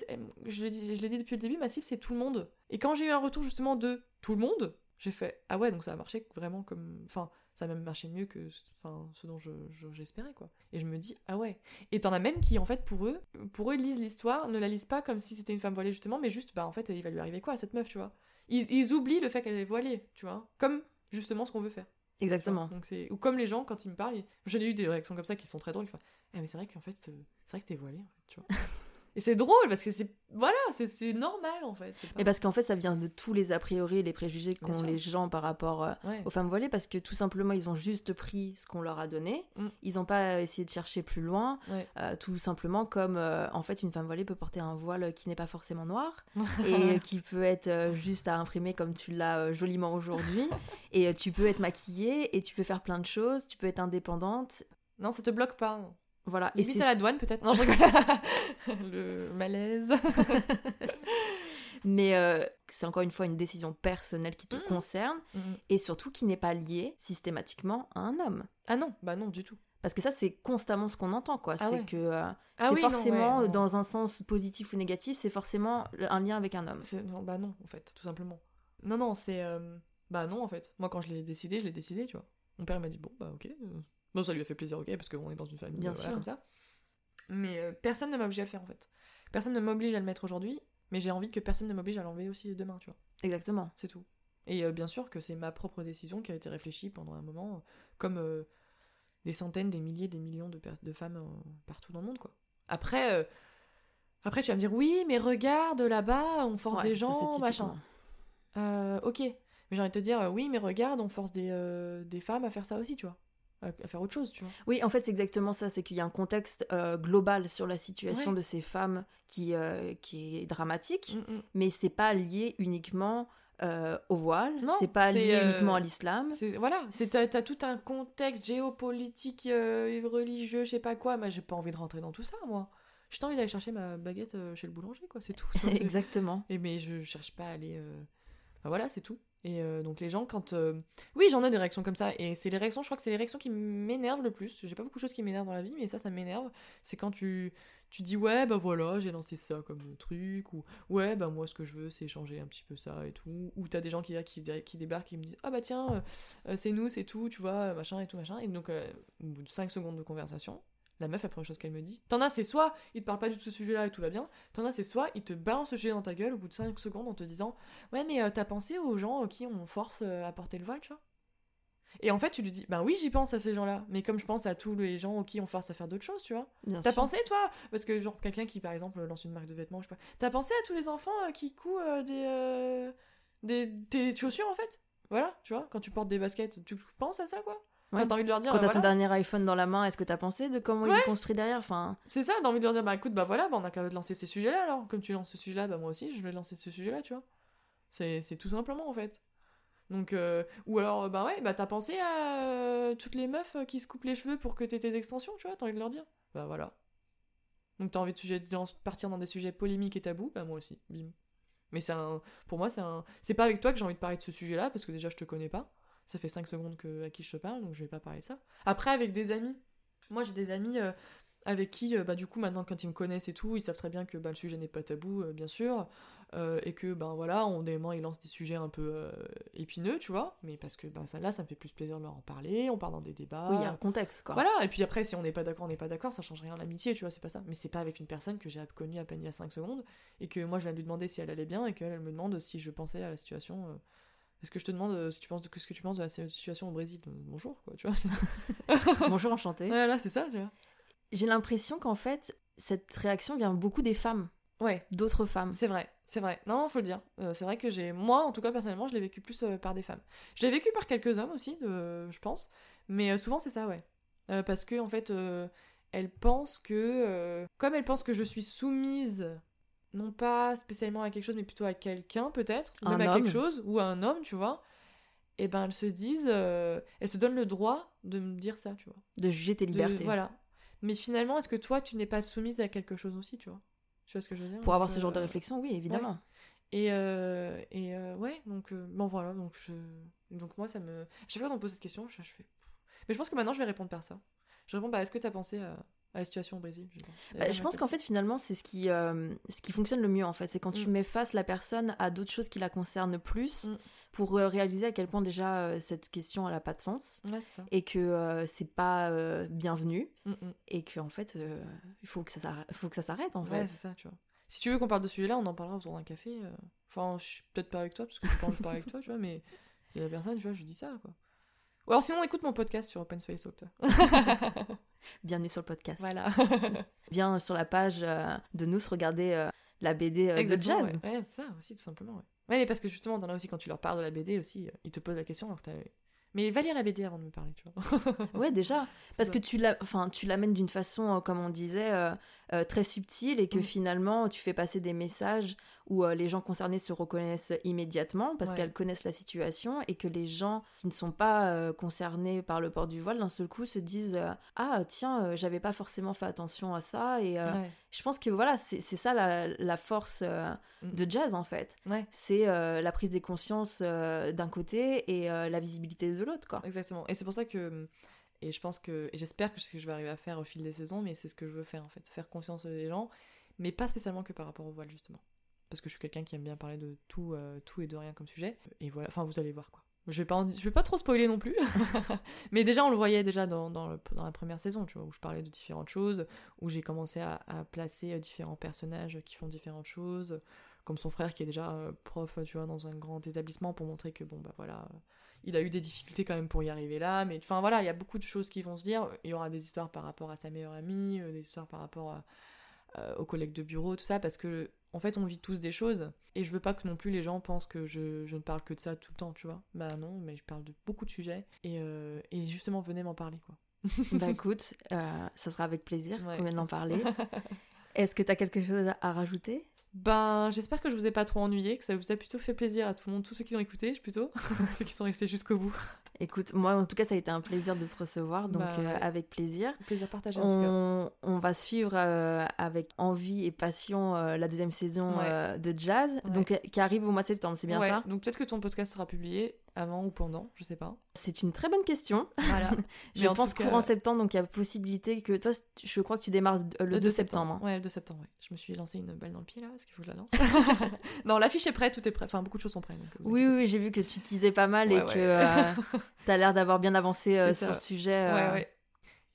je l'ai dit, je l'ai dit depuis le début, ma cible, c'est tout le monde. Et quand j'ai eu un retour justement de tout le monde, j'ai fait Ah ouais, donc ça a marché vraiment comme. Enfin, ça a même marché mieux que enfin, ce dont je- je- j'espérais, quoi. Et je me dis Ah ouais. Et t'en as même qui, en fait, pour eux, pour eux, ils lisent l'histoire, ne la lisent pas comme si c'était une femme voilée, justement, mais juste, bah, en fait, il va lui arriver quoi à cette meuf, tu vois? Ils, ils oublient le fait qu'elle est voilée, tu vois? Comme justement ce qu'on veut faire. Exactement. Donc c'est ou comme les gens quand ils me parlent, ils- j'en ai eu des réactions comme ça qui sont très drôles. Ils font ah mais c'est vrai qu'en fait euh, c'est vrai que t'es voilée en fait, tu vois. Et c'est drôle parce que c'est voilà c'est c'est normal en fait. pas- Mais parce qu'en fait, ça vient de tous les a priori et les préjugés qu'ont les gens par rapport euh, Ouais. aux femmes voilées, parce que tout simplement, ils ont juste pris ce qu'on leur a donné. Mm. Ils n'ont pas essayé de chercher plus loin. Ouais. Euh, tout simplement comme, euh, en fait, une femme voilée peut porter un voile qui n'est pas forcément noir et qui peut être juste à imprimer comme tu l'as joliment aujourd'hui. et tu peux être maquillée et tu peux faire plein de choses. Tu peux être indépendante. Non ça te bloque pas. Voilà. Et c'est à la douane peut-être. Non je rigole. Le malaise. Mais euh, c'est encore une fois une décision personnelle qui te Mm. concerne et surtout qui n'est pas liée systématiquement à un homme. Ah non bah non du tout. Parce que ça, c'est constamment ce qu'on entend, quoi. Ah c'est ouais. que euh, Ah c'est oui, non, forcément, ouais, non. dans un sens positif ou négatif, c'est forcément un lien avec un homme. Non, bah non, en fait, tout simplement. Non, non, c'est. euh, Bah non, en fait. Moi, quand je l'ai décidé, je l'ai décidé, tu vois. Mon père m'a dit, bon, bah ok. Bon, ça lui a fait plaisir, ok, parce qu'on est dans une famille Bien euh, voilà, sûr. comme ça. Mais euh, personne ne m'a obligé à le faire, en fait. Personne ne m'oblige à le mettre aujourd'hui, mais j'ai envie que personne ne m'oblige à l'enlever aussi demain, tu vois. Exactement. C'est tout. Et euh, bien sûr que c'est ma propre décision qui a été réfléchie pendant un moment, comme euh, des centaines, des milliers, des millions de, de femmes partout dans le monde, quoi. Après, après, tu vas me dire, oui, mais regarde, là-bas, on force Ouais, des gens, machin. ok. Mais j'ai envie de te dire, oui, mais regarde, on force des, des femmes à faire ça aussi, tu vois. À, faire autre chose, tu vois. Oui, en fait, c'est exactement ça. C'est qu'il y a un contexte euh, global sur la situation Ouais. de ces femmes qui, euh, qui est dramatique, Mm, mm. mais c'est pas lié uniquement euh, au voile. C'est pas lié uniquement à l'islam. Voilà, c'est t'as, t'as tout un contexte géopolitique, religieux, je sais pas quoi. Mais j'ai pas envie de rentrer dans tout ça, moi. J'ai envie d'aller chercher ma baguette chez le boulanger, quoi. C'est tout. Exactement. Et mais je cherche pas à aller. enfin, voilà, c'est tout. Et euh, donc les gens, quand. euh, Oui, j'en ai des réactions comme ça. Et c'est les réactions, je crois que c'est les réactions qui m'énervent le plus. J'ai pas beaucoup de choses qui m'énervent dans la vie, mais ça, ça m'énerve. C'est quand tu. Tu dis ouais bah voilà j'ai lancé ça comme truc ou ouais bah moi ce que je veux c'est changer un petit peu ça et tout ou t'as des gens qui, qui, qui débarquent qui me disent ah bah tiens euh, c'est nous c'est tout tu vois machin et tout machin et donc au bout de 5 secondes de conversation la meuf la première chose qu'elle me dit t'en as c'est soit il te parle pas du tout de ce sujet là et tout va bien T'en as, c'est soit il te balance le sujet dans ta gueule au bout de 5 secondes en te disant Ouais, mais euh, t'as pensé aux gens qui on force euh, à porter le voile, tu vois? Et en fait, tu lui dis Ben oui, j'y pense à ces gens-là, mais comme je pense à tous les gens qui on force à faire d'autres choses, tu vois? T'as pensé, toi? Parce que, genre, quelqu'un qui, par exemple, lance une marque de vêtements, je sais pas. T'as pensé à tous les enfants euh, qui couent euh, des, euh, des. tes chaussures, en fait? Voilà, tu vois, quand tu portes des baskets, tu penses à ça, quoi? Ouais. Enfin, T'as envie de leur dire Quand bah, t'as ton voilà. dernier iPhone dans la main, est-ce que t'as pensé de comment il est construit derrière enfin, C'est ça, t'as envie de leur dire, bah écoute, bah voilà, bah, on a qu'à lancer ces sujets-là alors. Comme tu lances ce sujet-là, bah moi aussi, je vais lancer ce sujet-là, tu vois. C'est tout simplement en fait. Donc, euh, ou alors, bah ouais, bah t'as pensé à euh, toutes les meufs euh, qui se coupent les cheveux pour que t'aies tes extensions, tu vois, t'as envie de leur dire. Bah voilà. Donc t'as envie de, sujet, de partir dans des sujets polémiques et tabous, bah moi aussi, bim. Mais c'est un, pour moi, c'est un, c'est pas avec toi que j'ai envie de parler de ce sujet-là, parce que déjà je te connais pas. Ça fait 5 secondes que, à qui je te parle, donc je vais pas parler de ça. Après, avec des amis. Moi, j'ai des amis euh, avec qui, euh, bah, du coup, maintenant, quand ils me connaissent et tout, ils savent très bien que bah, le sujet n'est pas tabou, euh, bien sûr. et que, ben voilà, on, des moments, ils lancent des sujets un peu épineux, tu vois. Mais parce que, bah, ça, là, ça me fait plus plaisir de leur en parler, on part dans des débats. Oui, il y a un contexte, quoi. Voilà, et puis après, si on n'est pas d'accord, on n'est pas d'accord, ça change rien à l'amitié, tu vois, c'est pas ça. Mais c'est pas avec une personne que j'ai connue à peine il y a 5 secondes, et que moi je viens de lui demander si elle allait bien, et qu'elle elle me demande si je pensais à la situation. Est-ce que je te demande euh, si tu penses de, ce que tu penses de la situation au Brésil? Bonjour, quoi, tu vois. Bonjour, enchanté. voilà, c'est ça, tu vois. J'ai l'impression qu'en fait, cette réaction vient beaucoup des femmes, Ouais, d'autres femmes. c'est vrai, c'est vrai. Non, non, faut le dire. Euh, c'est vrai que j'ai. Moi, en tout cas, personnellement, je l'ai vécu plus euh, par des femmes. Je l'ai vécu par quelques hommes aussi, de- je pense. Mais euh, souvent, c'est ça, ouais. Parce que, en fait, elles pensent que. comme elles pensent que je suis soumise, non pas spécialement à quelque chose, mais plutôt à quelqu'un, peut-être, même à quelque chose, ou à un homme, tu vois. Et ben, elles se disent. euh, elles se donnent le droit de me dire ça, tu vois. De juger tes De- libertés. Voilà. Mais finalement, est-ce que toi, tu n'es pas soumise à quelque chose aussi, tu vois? Tu vois ce que je veux dire? Pour avoir ce genre de euh, réflexion, oui, évidemment. et, euh, et ouais, donc bon voilà, donc je, donc moi ça me, chaque fois qu'on me pose cette question, je, je fais, mais je pense que maintenant je vais répondre par ça. Je réponds, bah est-ce que t'as pensé à, à la situation au Brésil Je, Bah, je pense qu'en fait, finalement, c'est ce qui, euh, ce qui fonctionne le mieux, en fait. C'est quand tu Mm. mets face la personne à d'autres choses qui la concernent plus Mm. pour euh, réaliser à quel point déjà euh, cette question, elle a pas de sens ouais c'est ça. et que c'est pas bienvenu Mm, et que en fait, il faut que ça s'arrête, faut que ça s'arrête, en Ouais fait. c'est ça, tu vois. Si tu veux qu'on parle de ce sujet-là, on en parlera autour d'un café. Enfin, je suis peut-être pas avec toi parce que pas envie de parler avec toi, tu vois, mais la personne, tu vois, je dis ça quoi. Ou alors sinon, écoute mon podcast sur Open Space Talk, toi. Bienvenue sur le podcast. Voilà. Viens sur la page euh, de nous regarder euh, la BD euh, de jazz. Ouais, ça aussi, tout simplement. Ouais. ouais, mais parce que justement, t'en as aussi quand tu leur parles de la BD aussi, euh, ils te posent la question alors que t'as. Mais va lire la BD avant de me parler, tu vois. Ouais, déjà. Parce ça. que tu enfin, l'amènes d'une façon, comme on disait, très subtile et que Mm. finalement, tu fais passer des messages où euh, les gens concernés se reconnaissent immédiatement parce Ouais. qu'elles connaissent la situation et que les gens qui ne sont pas euh, concernés par le port du voile, d'un seul coup, se disent euh, Ah, tiens, j'avais pas forcément fait attention à ça. Et Ouais. je pense que voilà, c'est ça la, la force Mm. de jazz en fait. Ouais, C'est la prise des consciences d'un côté et la visibilité de l'autre, quoi. exactement. Et c'est pour ça que. Et je pense que. Et j'espère que c'est ce que je vais arriver à faire au fil des saisons, mais c'est ce que je veux faire en fait. Faire conscience des gens, mais pas spécialement que par rapport au voile, justement. Parce que je suis quelqu'un qui aime bien parler de tout, euh, tout et de rien comme sujet. Et voilà, enfin, vous allez voir quoi. Je vais pas, vais pas trop spoiler non plus. mais déjà, on le voyait déjà dans, la première saison, tu vois, où je parlais de différentes choses, où j'ai commencé à, placer euh, différents personnages qui font différentes choses, comme son frère qui est déjà euh, prof, tu vois, dans un grand établissement pour montrer que, bon, bah voilà, il a eu des difficultés quand même pour y arriver là. Mais enfin, voilà, il y a beaucoup de choses qui vont se dire. Il y aura des histoires par rapport à sa meilleure amie, des histoires par rapport à, aux collègues de bureau, tout ça, parce que en fait, on vit tous des choses, et je veux pas que non plus les gens pensent que je, je ne parle que de ça tout le temps, tu vois. Bah non, mais je parle de beaucoup de sujets, et, euh, et justement, venez m'en parler, quoi. Bah écoute, euh, ça sera avec plaisir Ouais. qu'on vienne d'en parler. Est-ce que tu as quelque chose à rajouter? Ben, j'espère que je vous ai pas trop ennuyé, que ça vous a plutôt fait plaisir à tout le monde, tous ceux qui ont écouté, plutôt, ceux qui sont restés jusqu'au bout. Écoute, moi en tout cas ça a été un plaisir de te recevoir, donc Bah, euh, avec plaisir. Plaisir partagé en tout cas. On, on va suivre euh, avec envie et passion euh, la deuxième saison Ouais. de Jazz, Ouais. donc qui arrive au mois de septembre, c'est bien Ouais, ça? Donc peut-être que ton podcast sera publié avant ou pendant, je sais pas. C'est une très bonne question. Voilà. Je pense cas- courant septembre, donc il y a possibilité que toi, tu- je crois que tu démarres euh, le, 2 septembre. hein. Ouais, le 2 septembre, ouais. Je me suis lancé une balle dans le pied là, est-ce qu'il faut que je la lance Non, l'affiche est prête, tout est prêt. Enfin, beaucoup de choses sont prêtes. donc, Oui, oui, oui, j'ai vu que tu teasais pas mal Ouais, et ouais. que euh, t'as l'air d'avoir bien avancé euh, sur le sujet. pas. euh, Ouais, ouais.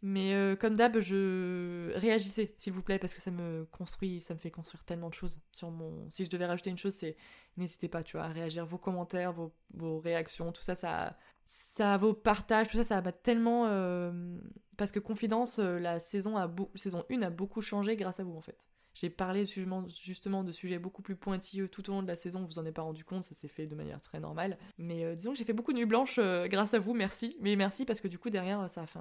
Mais euh, comme d'hab, je réagissez, s'il vous plaît, parce que ça me construit, ça me fait construire tellement de choses sur mon. Si je devais rajouter une chose, c'est n'hésitez pas, tu vois, à réagir, vos commentaires, vos, vos réactions, tout ça, ça, ça, vos partages, tout ça, ça va tellement. euh, Parce que Confidence, euh, la saison a beau- saison 1 a beaucoup changé grâce à vous, en fait. J'ai parlé justement, de sujets beaucoup plus pointilleux tout au long de la saison, vous en êtes pas rendu compte, ça s'est fait de manière très normale. Mais euh, disons que j'ai fait beaucoup de nuits blanches euh, grâce à vous, merci. Mais merci parce que du coup, derrière, ça a fait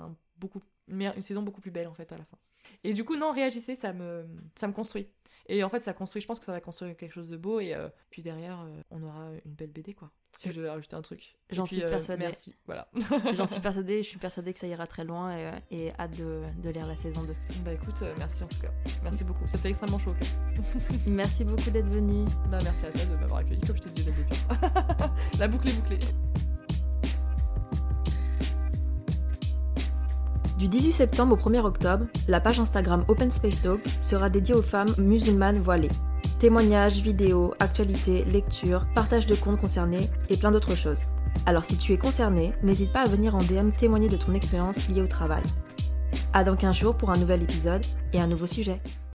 une, saison beaucoup plus belle en fait à la fin. Et du coup, non, réagissez, ça me, construit. Et en fait, ça construit, je pense que ça va construire quelque chose de beau. Et euh, puis derrière, on aura une belle BD, quoi. Si je devais rajouter un truc. Et J'en puis, suis euh, persuadée. Merci, voilà. J'en suis persuadée, je suis persuadée que ça ira très loin et, euh, et hâte de, de lire la saison 2. bah écoute, euh, merci en tout cas. Merci beaucoup. Ça fait extrêmement chaud au cœur. Merci beaucoup d'être venu. Bah merci à toi de m'avoir accueilli, comme je te disais dès le début. La boucle est bouclée. Du 18 septembre au 1er octobre, la page Instagram Open Space Talk sera dédiée aux femmes musulmanes voilées. Témoignages, vidéos, actualités, lectures, partage de comptes concernés et plein d'autres choses. Alors si tu es concerné, n'hésite pas à venir en DM témoigner de ton expérience liée au travail. À dans 15 jours pour un nouvel épisode et un nouveau sujet.